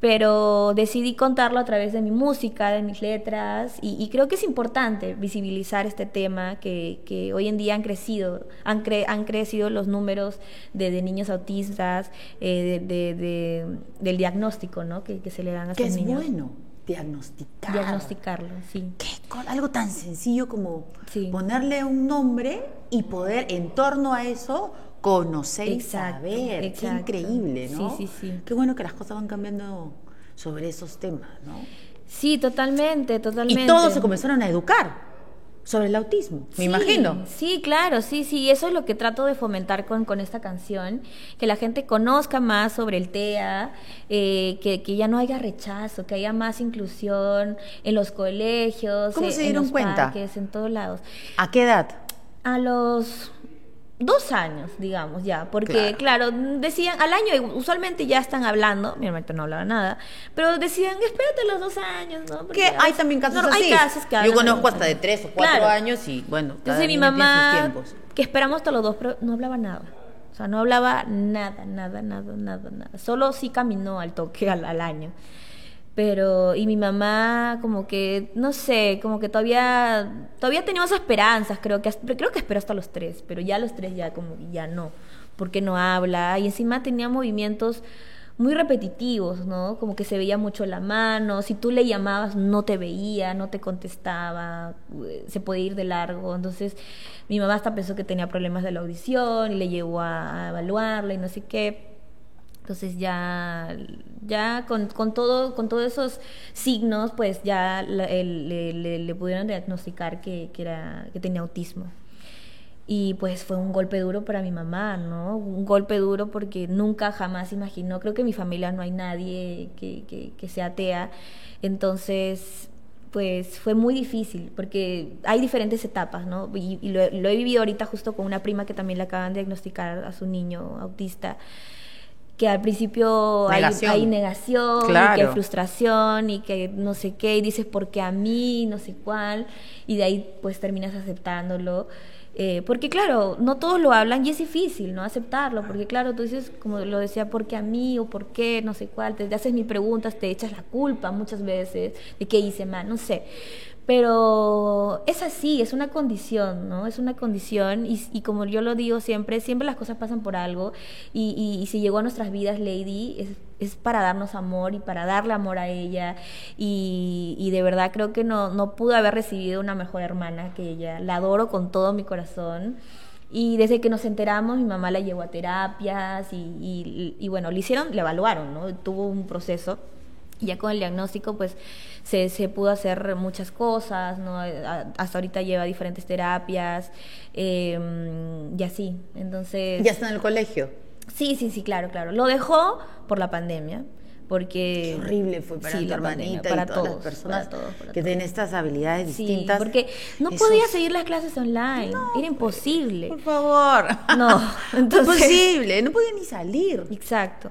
pero decidí contarlo a través de mi música, de mis letras, y, creo que es importante visibilizar este tema que, que hoy en día han crecido, han, han crecido los números de, de niños autistas, eh, de, de, del diagnóstico ¿no? que, que se le dan a estos niños. es bueno diagnosticar. Diagnosticarlo, sí. ¿Qué? Algo tan sencillo como ponerle un nombre y poder en torno a eso conocer y saber. Qué increíble, ¿no? Sí, sí, sí. Qué bueno que las cosas van cambiando sobre esos temas, ¿no? Sí, totalmente, totalmente. Y todos se comenzaron a educar sobre el autismo, me imagino. Sí, claro, sí, sí, eso es lo que trato de fomentar con, con esta canción, que la gente conozca más sobre el TEA, eh, que, que, ya no haya rechazo, que haya más inclusión en los colegios, ¿Cómo eh, se dieron en los cuenta? parques, en todos lados. ¿A qué edad? A los dos años, digamos, ya, porque claro. decían, al año usualmente ya están hablando, mi hermano no hablaba nada, pero decían, espérate los dos años, ¿no? Porque hay también casos así. Hay casos que Yo conozco hasta de tres o cuatro años y bueno, Entonces mi mamá, que esperamos hasta los dos, pero no hablaba nada. O sea, no hablaba nada, nada, nada, nada, nada. Solo sí caminó al toque al, al año pero y mi mamá como que no sé como que todavía todavía teníamos esperanzas creo que creo que esperó hasta los tres pero ya los tres ya como ya no porque no habla y encima tenía movimientos muy repetitivos no como que se veía mucho la mano si tú le llamabas no te veía no te contestaba se podía ir de largo entonces mi mamá hasta pensó que tenía problemas de la audición y le llevó a, a evaluarla y no sé qué entonces ya, ya con, con, todo, con todos esos signos, pues ya le, le, pudieron diagnosticar que, que, era, que tenía autismo. Y pues fue un golpe duro para mi mamá, ¿no? Un golpe duro porque nunca jamás imaginó, creo que en mi familia no hay nadie que, que, que sea atea. Entonces, pues fue muy difícil porque hay diferentes etapas, ¿no? Y, lo, lo, he vivido ahorita justo con una prima que también le acaban de diagnosticar a su niño autista que al principio hay, negación, que hay frustración y que no sé qué, y dices, ¿por qué a mí? No sé cuál, y de ahí pues terminas aceptándolo. Eh, porque claro, no todos lo hablan y es difícil, ¿no? Aceptarlo, porque claro, tú dices, como lo decía, ¿por qué a mí? o ¿por qué? No sé cuál, te haces mis preguntas, te echas la culpa muchas veces de qué hice mal, no sé. Pero es así, es una condición, ¿no? Es una condición y, como yo lo digo siempre, siempre las cosas pasan por algo y, y, si llegó a nuestras vidas Lady es, es, para darnos amor y para darle amor a ella y, y de verdad creo que no, no pude haber recibido una mejor hermana que ella. La adoro con todo mi corazón. Y desde que nos enteramos, mi mamá la llevó a terapias y, y, y, bueno, le hicieron, le evaluaron, ¿no? Tuvo un proceso. Y ya con el diagnóstico, pues se, se pudo hacer muchas cosas, ¿no? Hasta ahorita lleva diferentes terapias em, y así. Entonces... ¿Ya está en el colegio? Sí, sí, sí, claro, claro. Lo dejó por la pandemia porque Qué horrible fue para tu hermanita para y todas todos, las personas que tienen estas habilidades distintas. porque no podía seguir las clases online, era imposible. Por favor. No, entonces imposible, no podía ni salir. Exacto.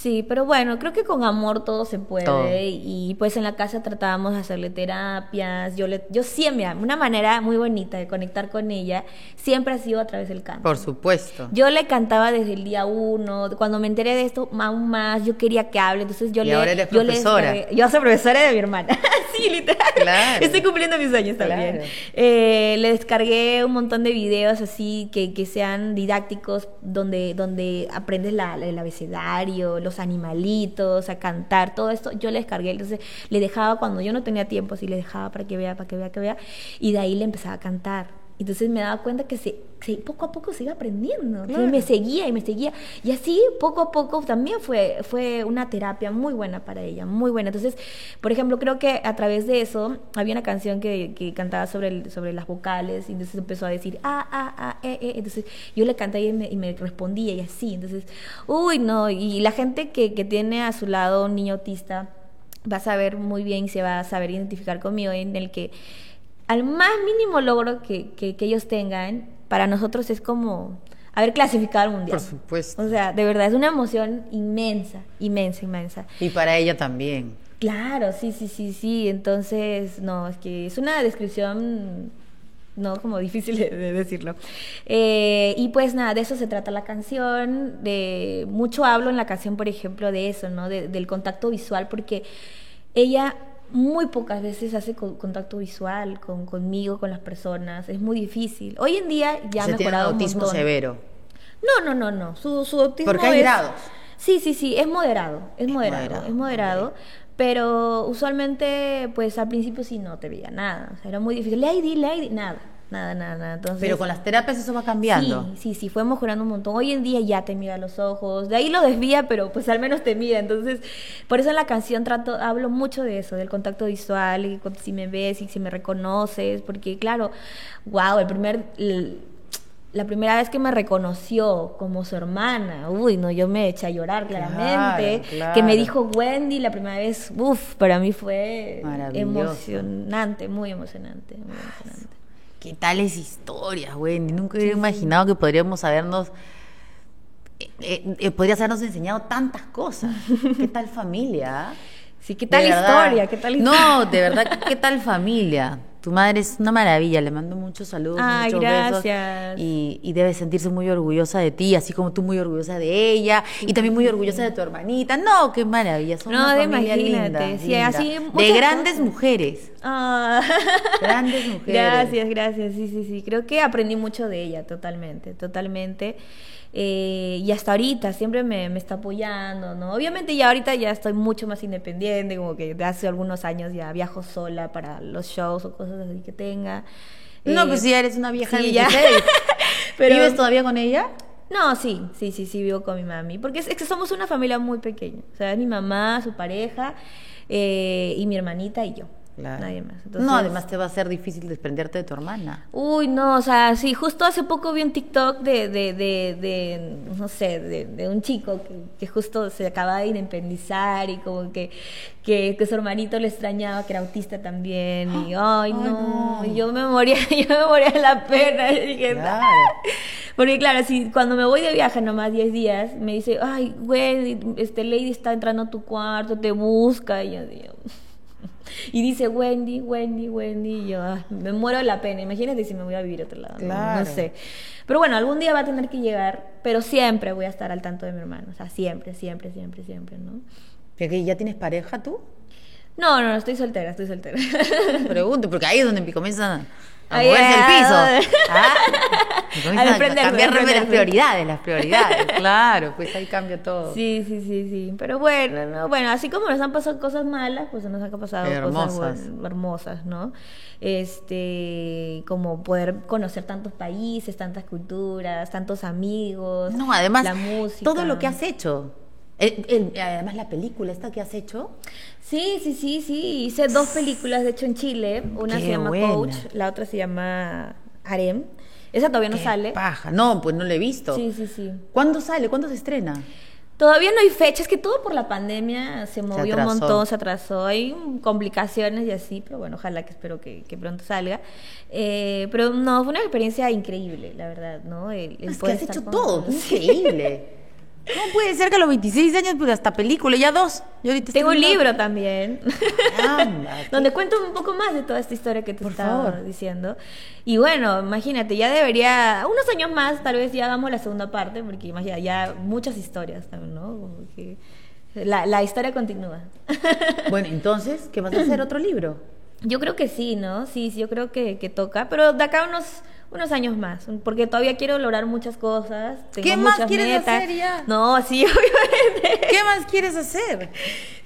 Sí, pero bueno, creo que con amor todo se puede y pues en la casa tratábamos de hacerle terapias. Yo le, yo siempre, una manera muy bonita de conectar con ella siempre ha sido a través del canto. Por supuesto. Yo le cantaba desde el día uno. Cuando me enteré de esto, aún más, yo quería que hable. Entonces yo y le. Ahora eres yo profesora. Le, yo soy profesora de mi hermana. sí, literal. Claro. Estoy cumpliendo mis años también. Eh, le descargué un montón de videos así que, que sean didácticos, donde, donde aprendes la, el abecedario, los animalitos, a cantar, todo esto, yo le descargué, entonces le dejaba cuando yo no tenía tiempo, así le dejaba para que vea, para que vea, que vea, y de ahí le empezaba a cantar Entonces me daba cuenta que se, se- poco a poco se iba aprendiendo. Entonces me seguía y me seguía. Y así, poco a poco, también fue, fue una terapia muy buena para ella, muy buena. Entonces, por ejemplo, creo que a través de eso, había una canción que, que cantaba sobre, el- sobre las vocales, y entonces empezó a decir, ah, ah, ah, eh, eh. Entonces yo le canté y me, y me respondía y así. Entonces, uy, no. Y la gente que, que tiene a su lado un niño autista va a saber muy bien y se va a saber identificar conmigo en el que al más mínimo logro que, que, que ellos tengan, para nosotros es como haber clasificado al mundial. Por supuesto. O sea, de verdad, es una emoción inmensa, inmensa, inmensa. Y para ella también. Claro, sí, sí, sí, sí. Entonces, no, es que es una descripción, no, como difícil de, de decirlo. Eh, y pues nada, de eso se trata la canción. De mucho hablo en la canción, por ejemplo, de eso, ¿no? De- del contacto visual, porque ella muy pocas veces hace co- contacto visual con, conmigo, con las personas. Es muy difícil. Hoy en día ya ha tiene un mejorado un autismo montón. severo. No, no, no, no. Su, su autismo Porque hay es- grados. Sí, sí, sí, es moderado, es Es moderado, moderado, es moderado. Pero usualmente, pues al principio sí no te veía nada. O sea, era muy difícil. Lady, lady, nada, nada, nada, nada. Entonces, Pero con las terapias eso va cambiando. Sí, sí, sí, fue mejorando un montón. Hoy en día ya te mira los ojos, de ahí lo desvía, pero pues al menos te mira. Entonces, por eso en la canción trato, hablo mucho de eso, del contacto visual, y si me ves y si me reconoces, porque claro, wow, el primer, el- la primera vez que me reconoció como su hermana, uy, no, yo me eché a llorar claramente. Claro, Que me dijo Wendy la primera vez, uff, para mí fue emocionante, muy emocionante, muy emocionante. ¿Qué tales historias, güey? Nunca hubiera imaginado que podríamos habernos. eh, eh, eh, podrías habernos enseñado tantas cosas. ¿Qué tal familia? Sí, ¿qué De tal verdad. historia? ¿Qué tal No, de verdad, ¿qué tal familia? Tu madre es una maravilla, le mando muchos saludos, Ay, muchos gracias. besos. Y, y debe sentirse muy orgullosa de ti, así como tú muy orgullosa de ella, y también muy orgullosa de tu hermanita. No, qué maravilla, son No, una de- familia linda, sí, linda. así de grandes cosas. mujeres. Ah. Grandes mujeres. Gracias, gracias. Sí, sí, sí. Creo que aprendí mucho de ella, totalmente, totalmente. Eh, y hasta ahorita siempre me, me está apoyando, ¿no? Obviamente ya ahorita ya estoy mucho más independiente, como que de hace algunos años ya viajo sola para los shows o cosas así que tenga. No, Eh, pues si ya eres una vieja sí, de ya. 26. Pero- ¿Vives todavía con ella? No, sí, sí, sí, sí, vivo con mi mami. Porque es, es que somos una familia muy pequeña. O sea, es mi mamá, su pareja, eh, y mi hermanita y yo. Claro. Nadie más. No, además te va a ser difícil desprenderte de tu hermana. Uy, no, o sea, sí, justo hace poco vi un TikTok de, de, de, de, no sé, de, de un chico que, que justo se acaba de independizar y como que, que, que su hermanito le extrañaba, que era autista también, y ay, no, yo me moría, yo me moría de la pena, y dije, Claro. porque claro, si cuando me voy de viaje nomás 10 días, me dice, ay, güey, este Lady está entrando a tu cuarto, te busca, y yo digo... Y dice Wendy, Wendy, Wendy, y yo ay, me muero de la pena. Imagínate si me voy a vivir a otro lado. ¿no? Claro. No sé. Pero bueno, algún día va a tener que llegar, pero siempre voy a estar al tanto de mi hermano. O sea, siempre, siempre, siempre, siempre, ¿no? ¿Que ¿Ya tienes pareja tú? No, no, no, estoy soltera, estoy soltera. Pregunto, porque ahí es donde comienzan a Ahí, moverse el ah, piso. ¿Ah? A cambiar las prioridades, las prioridades. Claro, pues ahí cambia todo. Sí, sí, sí, sí. Pero bueno, no, bueno, así como nos han pasado cosas malas, pues nos han pasado cosas Hermosas. buen- hermosas, ¿no? Este, como poder conocer tantos países, tantas culturas, tantos amigos. No, además, la música. todo lo que has hecho. El- el- además, la película esta que has hecho. Sí, sí, sí, sí. Hice dos películas, de hecho, en Chile. Una Qué se llama buena. Coach, la otra se llama Harem. Esa todavía no Qué sale. Paja. No, pues no la he visto. Sí, sí, sí. ¿Cuándo sale? ¿Cuándo se estrena? Todavía no hay fecha, es que todo por la pandemia se movió un montón, se atrasó, hay complicaciones y así, pero bueno, ojalá que espero que, que pronto salga. Eh, pero no, fue una experiencia increíble, la verdad, ¿no? El- el Es que has hecho todo. Increíble. ¿Cómo puede ser que a los 26 años, pues hasta película, ya dos? Yo ahorita Tengo un libro también, qué- donde cuento un poco más de toda esta historia que te Por estaba favor. diciendo. Y bueno, imagínate, ya debería, unos años más, tal vez ya hagamos la segunda parte, porque imagínate, ya muchas historias también, ¿no? Como que la, la historia continúa. Bueno, entonces, ¿qué vas a hacer? ¿Otro libro? Yo creo que sí, ¿no? Sí, sí, yo creo que, que toca, pero de acá a unos, unos años más, porque todavía quiero lograr muchas cosas. Tengo ¿Qué más muchas quieres metas. hacer ya? No, sí, obviamente. ¿Qué más quieres hacer?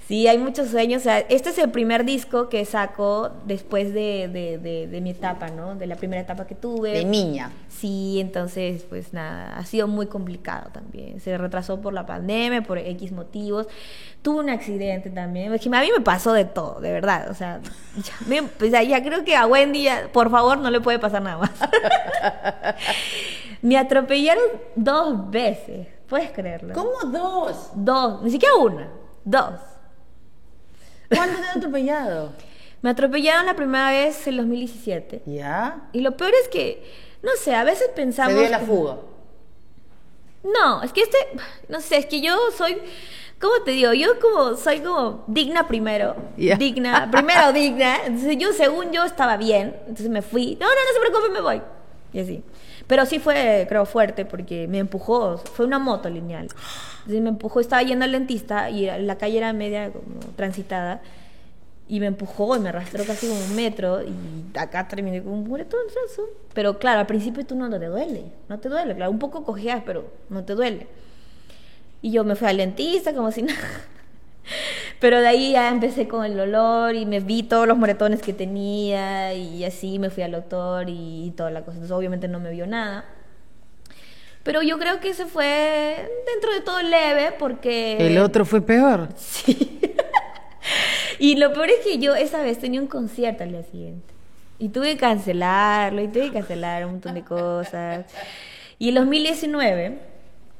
Sí, hay muchos sueños. O sea, este es el primer disco que saco después de, de, de, de mi etapa, ¿no? De la primera etapa que tuve. De niña. Sí, entonces, pues nada, ha sido muy complicado también. Se retrasó por la pandemia, por X motivos. Tuve un accidente también. A mí me pasó de todo, de verdad. O sea, ya, me- pues, ya creo que a Wendy, ya, por favor, no le puede pasar nada más. me atropellaron dos veces. ¿Puedes creerlo? ¿Cómo dos? Dos, ni siquiera una, dos. ¿Cuándo te han atropellado? Me atropellaron la primera vez en 2017. ¿Ya? Y lo peor es que, no sé, a veces pensamos... Se dio la que- fuga. No, es que este, no sé, es que yo soy, ¿cómo te digo? Yo como, soy como digna primero, Ya. digna, primero digna, entonces yo según yo estaba bien, entonces me fui, no, no, no se preocupe, me voy, y así. Pero sí fue, creo, fuerte porque me empujó, fue una moto lineal. Entonces me empujó, estaba yendo al dentista y la calle era media como transitada y me empujó y me arrastró casi como un metro y acá terminé con un moretón, ¿sabes? Pero claro, al principio tú no te duele, no te duele, claro, un poco cojeas, pero no te duele. Y yo me fui al dentista como si nada. Pero de ahí ya empecé con el olor y me vi todos los moretones que tenía y así me fui al doctor y, toda la cosa. Entonces obviamente no me vio nada. Pero yo creo que ese fue dentro de todo leve porque... El otro fue peor. Sí. y lo peor es que yo esa vez tenía un concierto al día siguiente. Y tuve que cancelarlo, y tuve que cancelar un montón de cosas. Y en 2019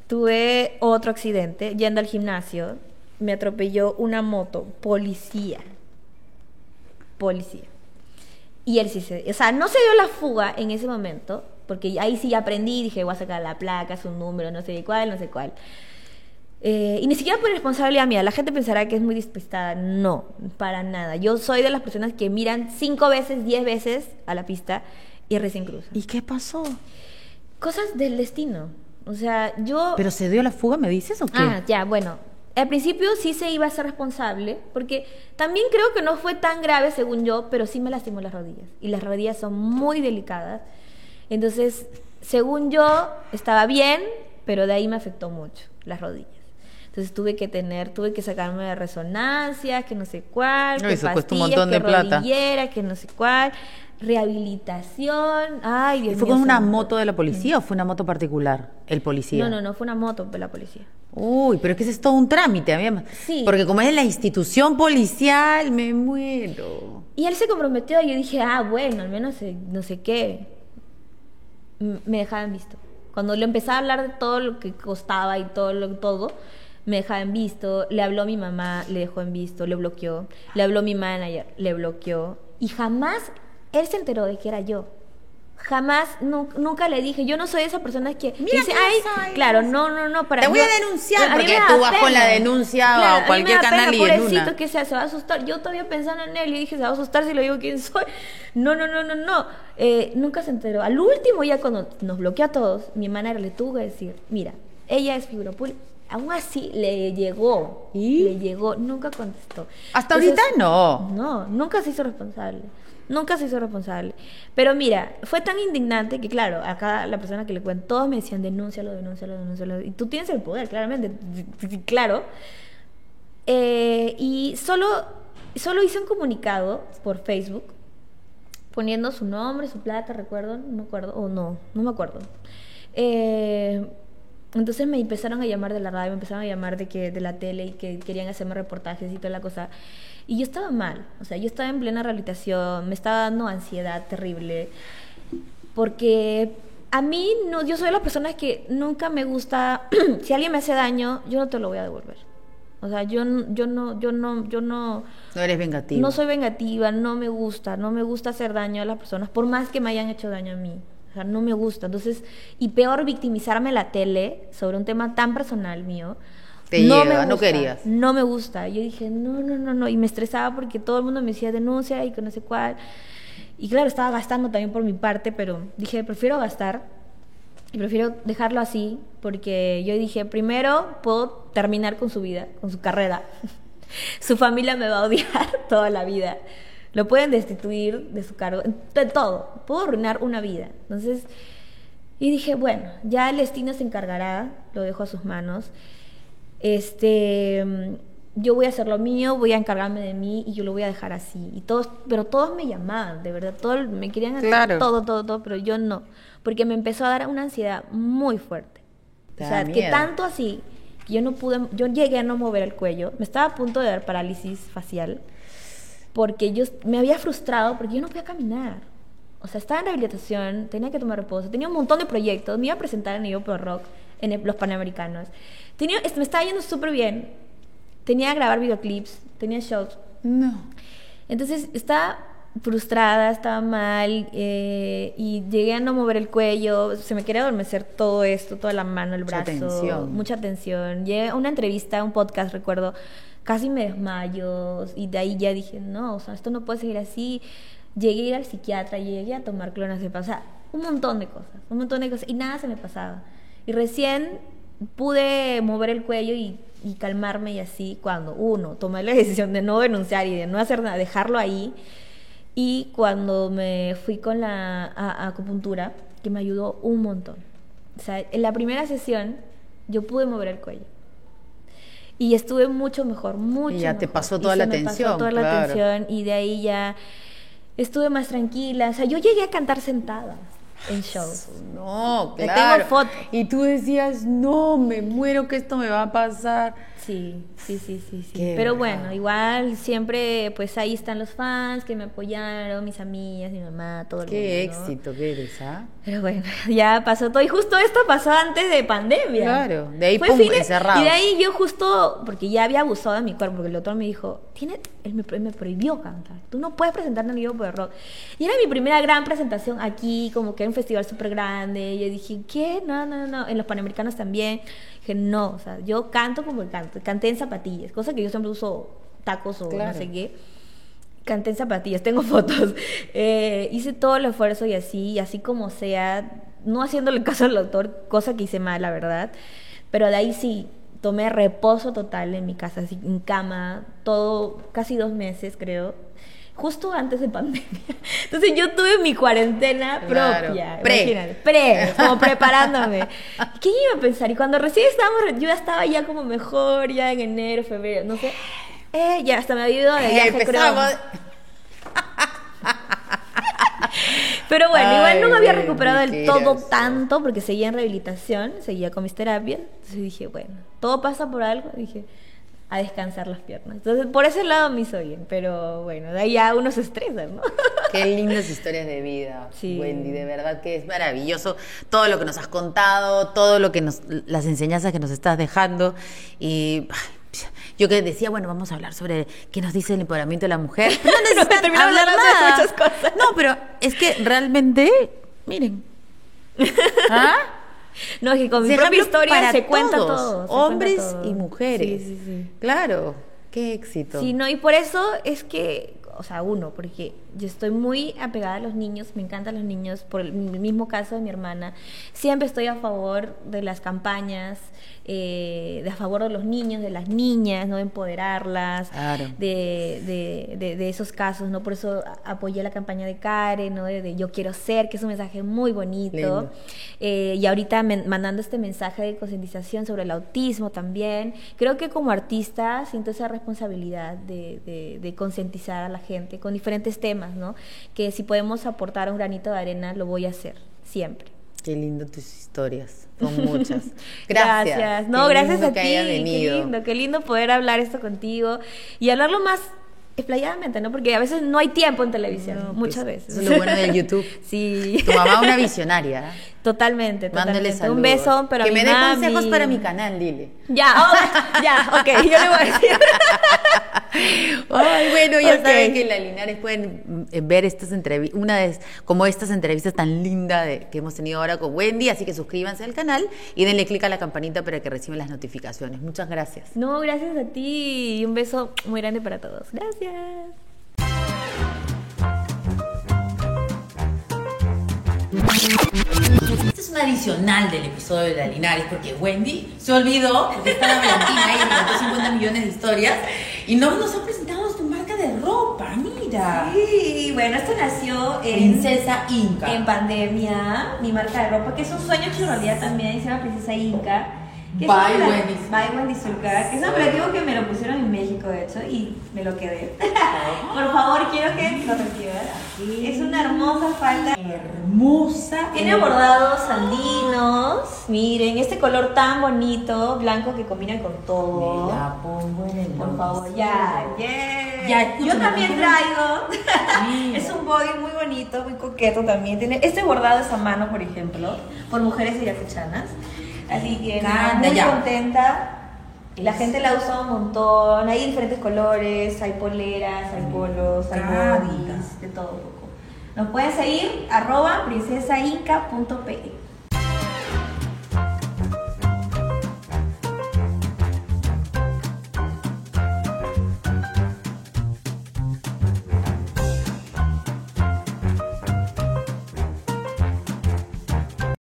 tuve otro accidente yendo al gimnasio. Me atropelló una moto, policía. Policía. Y él sí se... O sea, no se dio la fuga en ese momento, porque ahí sí aprendí, dije, voy a sacar la placa, su número, no sé de cuál, no sé cuál. Eh, y ni siquiera por responsabilidad mía, la gente pensará que es muy despistada. No, para nada. Yo soy de las personas que miran cinco veces, diez veces a la pista y recién cruzan. ¿Y qué pasó? Cosas del destino. O sea, yo... ¿Pero se dio la fuga, me dices o qué? Ah, ya, bueno. Al principio sí se iba a ser responsable, porque también creo que no fue tan grave según yo, pero sí me lastimó las rodillas. Y las rodillas son muy delicadas. Entonces, según yo, estaba bien, pero de ahí me afectó mucho las rodillas. Entonces tuve que tener, tuve que sacarme de resonancia, que no sé cuál, que un pastillas, montón de que plata. rodillera, que no sé cuál, rehabilitación. Ay, Dios ¿Y fue mío, con una santo. moto de la policía o fue una moto particular? El policía. No, no, no, fue una moto de la policía. Uy, pero es que ese es todo un trámite, a mí- Sí. Porque como es la institución policial, me muero. Y él se comprometió y yo dije, ah, bueno, al menos eh, no sé qué. Me dejaban visto. Cuando le empezaba a hablar de todo lo que costaba y todo lo todo, me dejaba en visto. Le habló mi mamá, le dejó en visto, le bloqueó. Le habló mi manager, le bloqueó. Y jamás él se enteró de que era yo. Jamás, nu- nunca le dije, yo no soy esa persona que Mira dice, ay, claro, no no, no, para Te voy yo- a denunciar, mí porque me tú vas con la denuncia a Claro, mí cualquier me da canal pena, y en pobrecito una. que sea, se va a asustar. Yo todavía pensando en él y dije, se va a asustar si le digo quién soy. No, no, no, no, no. Eh, nunca se enteró. Al último, ya cuando nos bloqueó a todos, mi manager le tuvo que decir, mira, ella es figura pública. Aún así le llegó. ¿Y? Le llegó, nunca contestó. Hasta Entonces, ahorita no. no, nunca se hizo responsable. Nunca se hizo responsable. Pero mira, fue tan indignante que, claro, acá la persona que le cuento, todos me decían, denúncialo, denúncialo, denúncialo. Y tú tienes el poder, claramente. Claro. Eh, y solo, solo hice un comunicado por Facebook poniendo su nombre, su placa, recuerdo, no me acuerdo, o no, no me acuerdo. Eh, entonces me empezaron a llamar de la radio, me empezaron a llamar de que de la tele y que querían hacerme reportajes y toda la cosa. Y yo estaba mal, o sea, yo estaba en plena rehabilitación, me estaba dando ansiedad terrible, porque a mí no, yo soy de las personas que nunca me gusta, si alguien me hace daño, yo no te lo voy a devolver. O sea, yo, yo no, yo no, yo no, No eres vengativo. no soy vengativa, no me gusta, no me gusta hacer daño a las personas, por más que me hayan hecho daño a mí. O sea, no me gusta. Entonces, y peor victimizarme la tele sobre un tema tan personal mío. Te no llega, me no gusta, querías. No me gusta. Yo dije, no, no, no, no. Y me estresaba porque todo el mundo me decía denuncia y que no sé cuál. Y claro, estaba gastando también por mi parte, pero dije, prefiero gastar y prefiero dejarlo así porque yo dije, primero puedo terminar con su vida, con su carrera. su familia me va a odiar toda la vida. Lo pueden destituir de su cargo, de todo. Puedo arruinar una vida. Entonces, y dije, bueno, ya el destino se encargará, lo dejo a sus manos. Este, yo voy a hacer lo mío, voy a encargarme de mí y yo lo voy a dejar así. Y todos, pero todos me llamaban, de verdad, todos me querían hacer Claro. todo, todo, todo, pero yo no, porque me empezó a dar una ansiedad muy fuerte. Te o sea, que tanto así, que yo no pude, yo llegué a no mover el cuello, me estaba a punto de dar parálisis facial, porque yo me había frustrado porque yo no podía caminar. O sea, estaba en rehabilitación, tenía que tomar reposo, tenía un montón de proyectos, me iba a presentar en el Pro Rock, en el- los Panamericanos. Tenía, me estaba yendo súper bien, tenía que grabar videoclips, tenía shows. No. Entonces estaba frustrada, estaba mal eh, y llegué a no mover el cuello, se me quería adormecer todo esto, toda la mano, el Mucha brazo, tensión. mucha tensión. Llegué a una entrevista, un podcast, recuerdo, casi me desmayo y de ahí ya dije, no, o sea, esto no puede seguir así. Llegué a ir al psiquiatra, llegué a tomar clonazepam, o sea, un montón de cosas, un montón de cosas y nada se me pasaba. Y recién pude mover el cuello y, y calmarme y así cuando uno tomé la decisión de no denunciar y de no hacer nada, dejarlo ahí. Y cuando me fui con la a- a acupuntura, que me ayudó un montón. O sea, en la primera sesión yo pude mover el cuello. Y estuve mucho mejor, mucho Y ya te mejor. pasó Y toda se la me pasó tensión, toda la claro. tensión y de ahí ya estuve más tranquila. O sea, yo llegué a cantar sentada en shows. No, Le tengo claro. Y tú decías, no, me muero que esto me va a pasar. Sí, sí, sí, sí, sí. Qué Pero bueno, igual siempre, pues ahí están los fans que me apoyaron, mis amigas, mi mamá, todo el Qué mundo. ¿no? éxito que eres, ¿ah? Pero bueno, ya pasó todo. Y justo esto pasó antes de pandemia. Claro, de ahí, Fue pum, fines- encerrados. Y de ahí yo justo, porque ya había abusado de mi cuerpo, porque el doctor me dijo, Tiene, él me, me prohibió cantar. Tú no puedes presentarte en el Vivo de Rock. Y era mi primera gran presentación aquí, como que era un festival súper grande. Y yo dije, ¿qué? No, no, no. En los Panamericanos también. Dije, no, o sea, yo canto como canto. Canté en zapatillas, cosa que yo siempre uso tacos o Claro. no sé qué. Canté en zapatillas, tengo fotos. Eh, hice todo el esfuerzo y así, y así como sea, no haciéndole caso al doctor, cosa que hice mal, la verdad. Pero de ahí sí, tomé reposo total en mi casa, así, en cama, todo, casi dos meses creo, justo antes de pandemia. Entonces yo tuve mi cuarentena Claro. propia, Pre. imagínate, pre, como preparándome. ¿Qué iba a pensar? Y cuando recién estábamos, yo ya estaba ya como mejor, ya en enero, febrero, no sé. Eh, ya hasta me había ido de Eh, viaje, creo. empezamos. Pero bueno, igual no me había Ay, recuperado del todo tanto porque seguía en rehabilitación, seguía con mis terapias. Entonces dije, bueno, todo pasa por algo. Dije, a descansar las piernas. Entonces, por ese lado me hizo bien. Pero bueno, de ahí ya uno se estresa, ¿no? Qué lindas historias de vida, Sí. Wendy. De verdad que es maravilloso todo lo que nos has contado, todo lo que nos, las enseñanzas que nos estás dejando. Y yo que decía, bueno, vamos a hablar sobre qué nos dice el empoderamiento de la mujer. No necesitan terminamos hablar de muchas cosas. No, pero es que realmente, miren. ¿Ah? No, es que con mi Es propia historia para se cuenta todos, todo. se cuenta hombres todo. y mujeres. Sí, sí, sí. Claro, qué éxito. Sí, no, y por eso es que, o sea, uno, porque yo estoy muy apegada a los niños, me encantan los niños, por el mismo caso de mi hermana, siempre estoy a favor de las campañas, eh, de a favor de los niños, de las niñas, ¿no? De empoderarlas, Claro. de, de, de- de esos casos, ¿no? Por eso apoyé la campaña de Karen, ¿no? De, Yo Quiero Ser, que es un mensaje muy bonito. Eh, y ahorita mandando este mensaje de concientización sobre el autismo también. Creo que como artista siento esa responsabilidad de concientizar a la gente con diferentes temas, ¿no? Que si podemos aportar un granito de arena, lo voy a hacer, siempre. Qué lindo tus historias, son muchas. Gracias. No, Qué gracias a ti. Qué lindo, qué lindo poder hablar esto contigo y hablarlo más explayadamente, ¿no? Porque a veces no hay tiempo en televisión, No, muchas pues, veces. eso es lo bueno del YouTube. sí. Tu mamá una visionaria. ¿Eh? Totalmente, Mándale totalmente. saludos. Un beso, pero que a mi me dé mami. consejos para mi canal, dile. Ya, oh, ya, ok, yo le voy a decir. Ay, bueno, ya saben que en la Linares pueden mm, ver estas entrevistas, una de como estas entrevistas tan lindas que hemos tenido ahora con Wendy, así que suscríbanse al canal y denle clic a la campanita para que reciban las notificaciones. Muchas gracias. No, gracias a ti y un beso muy grande para todos. Gracias. Es un adicional del episodio de la Linares porque Wendy se olvidó, porque está la Valentina le contó 50 millones de historias y no nos ha presentado su marca de ropa, mira. Sí, bueno, esto nació Princesa Inca. en pandemia, mi marca de ropa, que es un sueño hecho realidad también, se llama Princesa Inca. Que Bye, Wendy. Bye Wendy Zulka, que es un que me lo pusieron en México, de hecho, y me lo quedé. Por favor, quiero que lo reciban. Es una hermosa falda. Hermosa. Tiene bordados andinos. Miren, este color tan bonito, blanco que combina con todo. Me la pongo en el Por favor, ya, yeah. Ya, Yo también traigo. Es un body muy bonito, muy coqueto también. Tiene este bordado es a mano, por ejemplo, por mujeres iracuchanas. Así que nada, muy ya. contenta. La gente la usa un montón. Hay diferentes colores, hay poleras, hay polos, hay bodies, de todo un poco. Nos pueden seguir arroba princesainca.pe.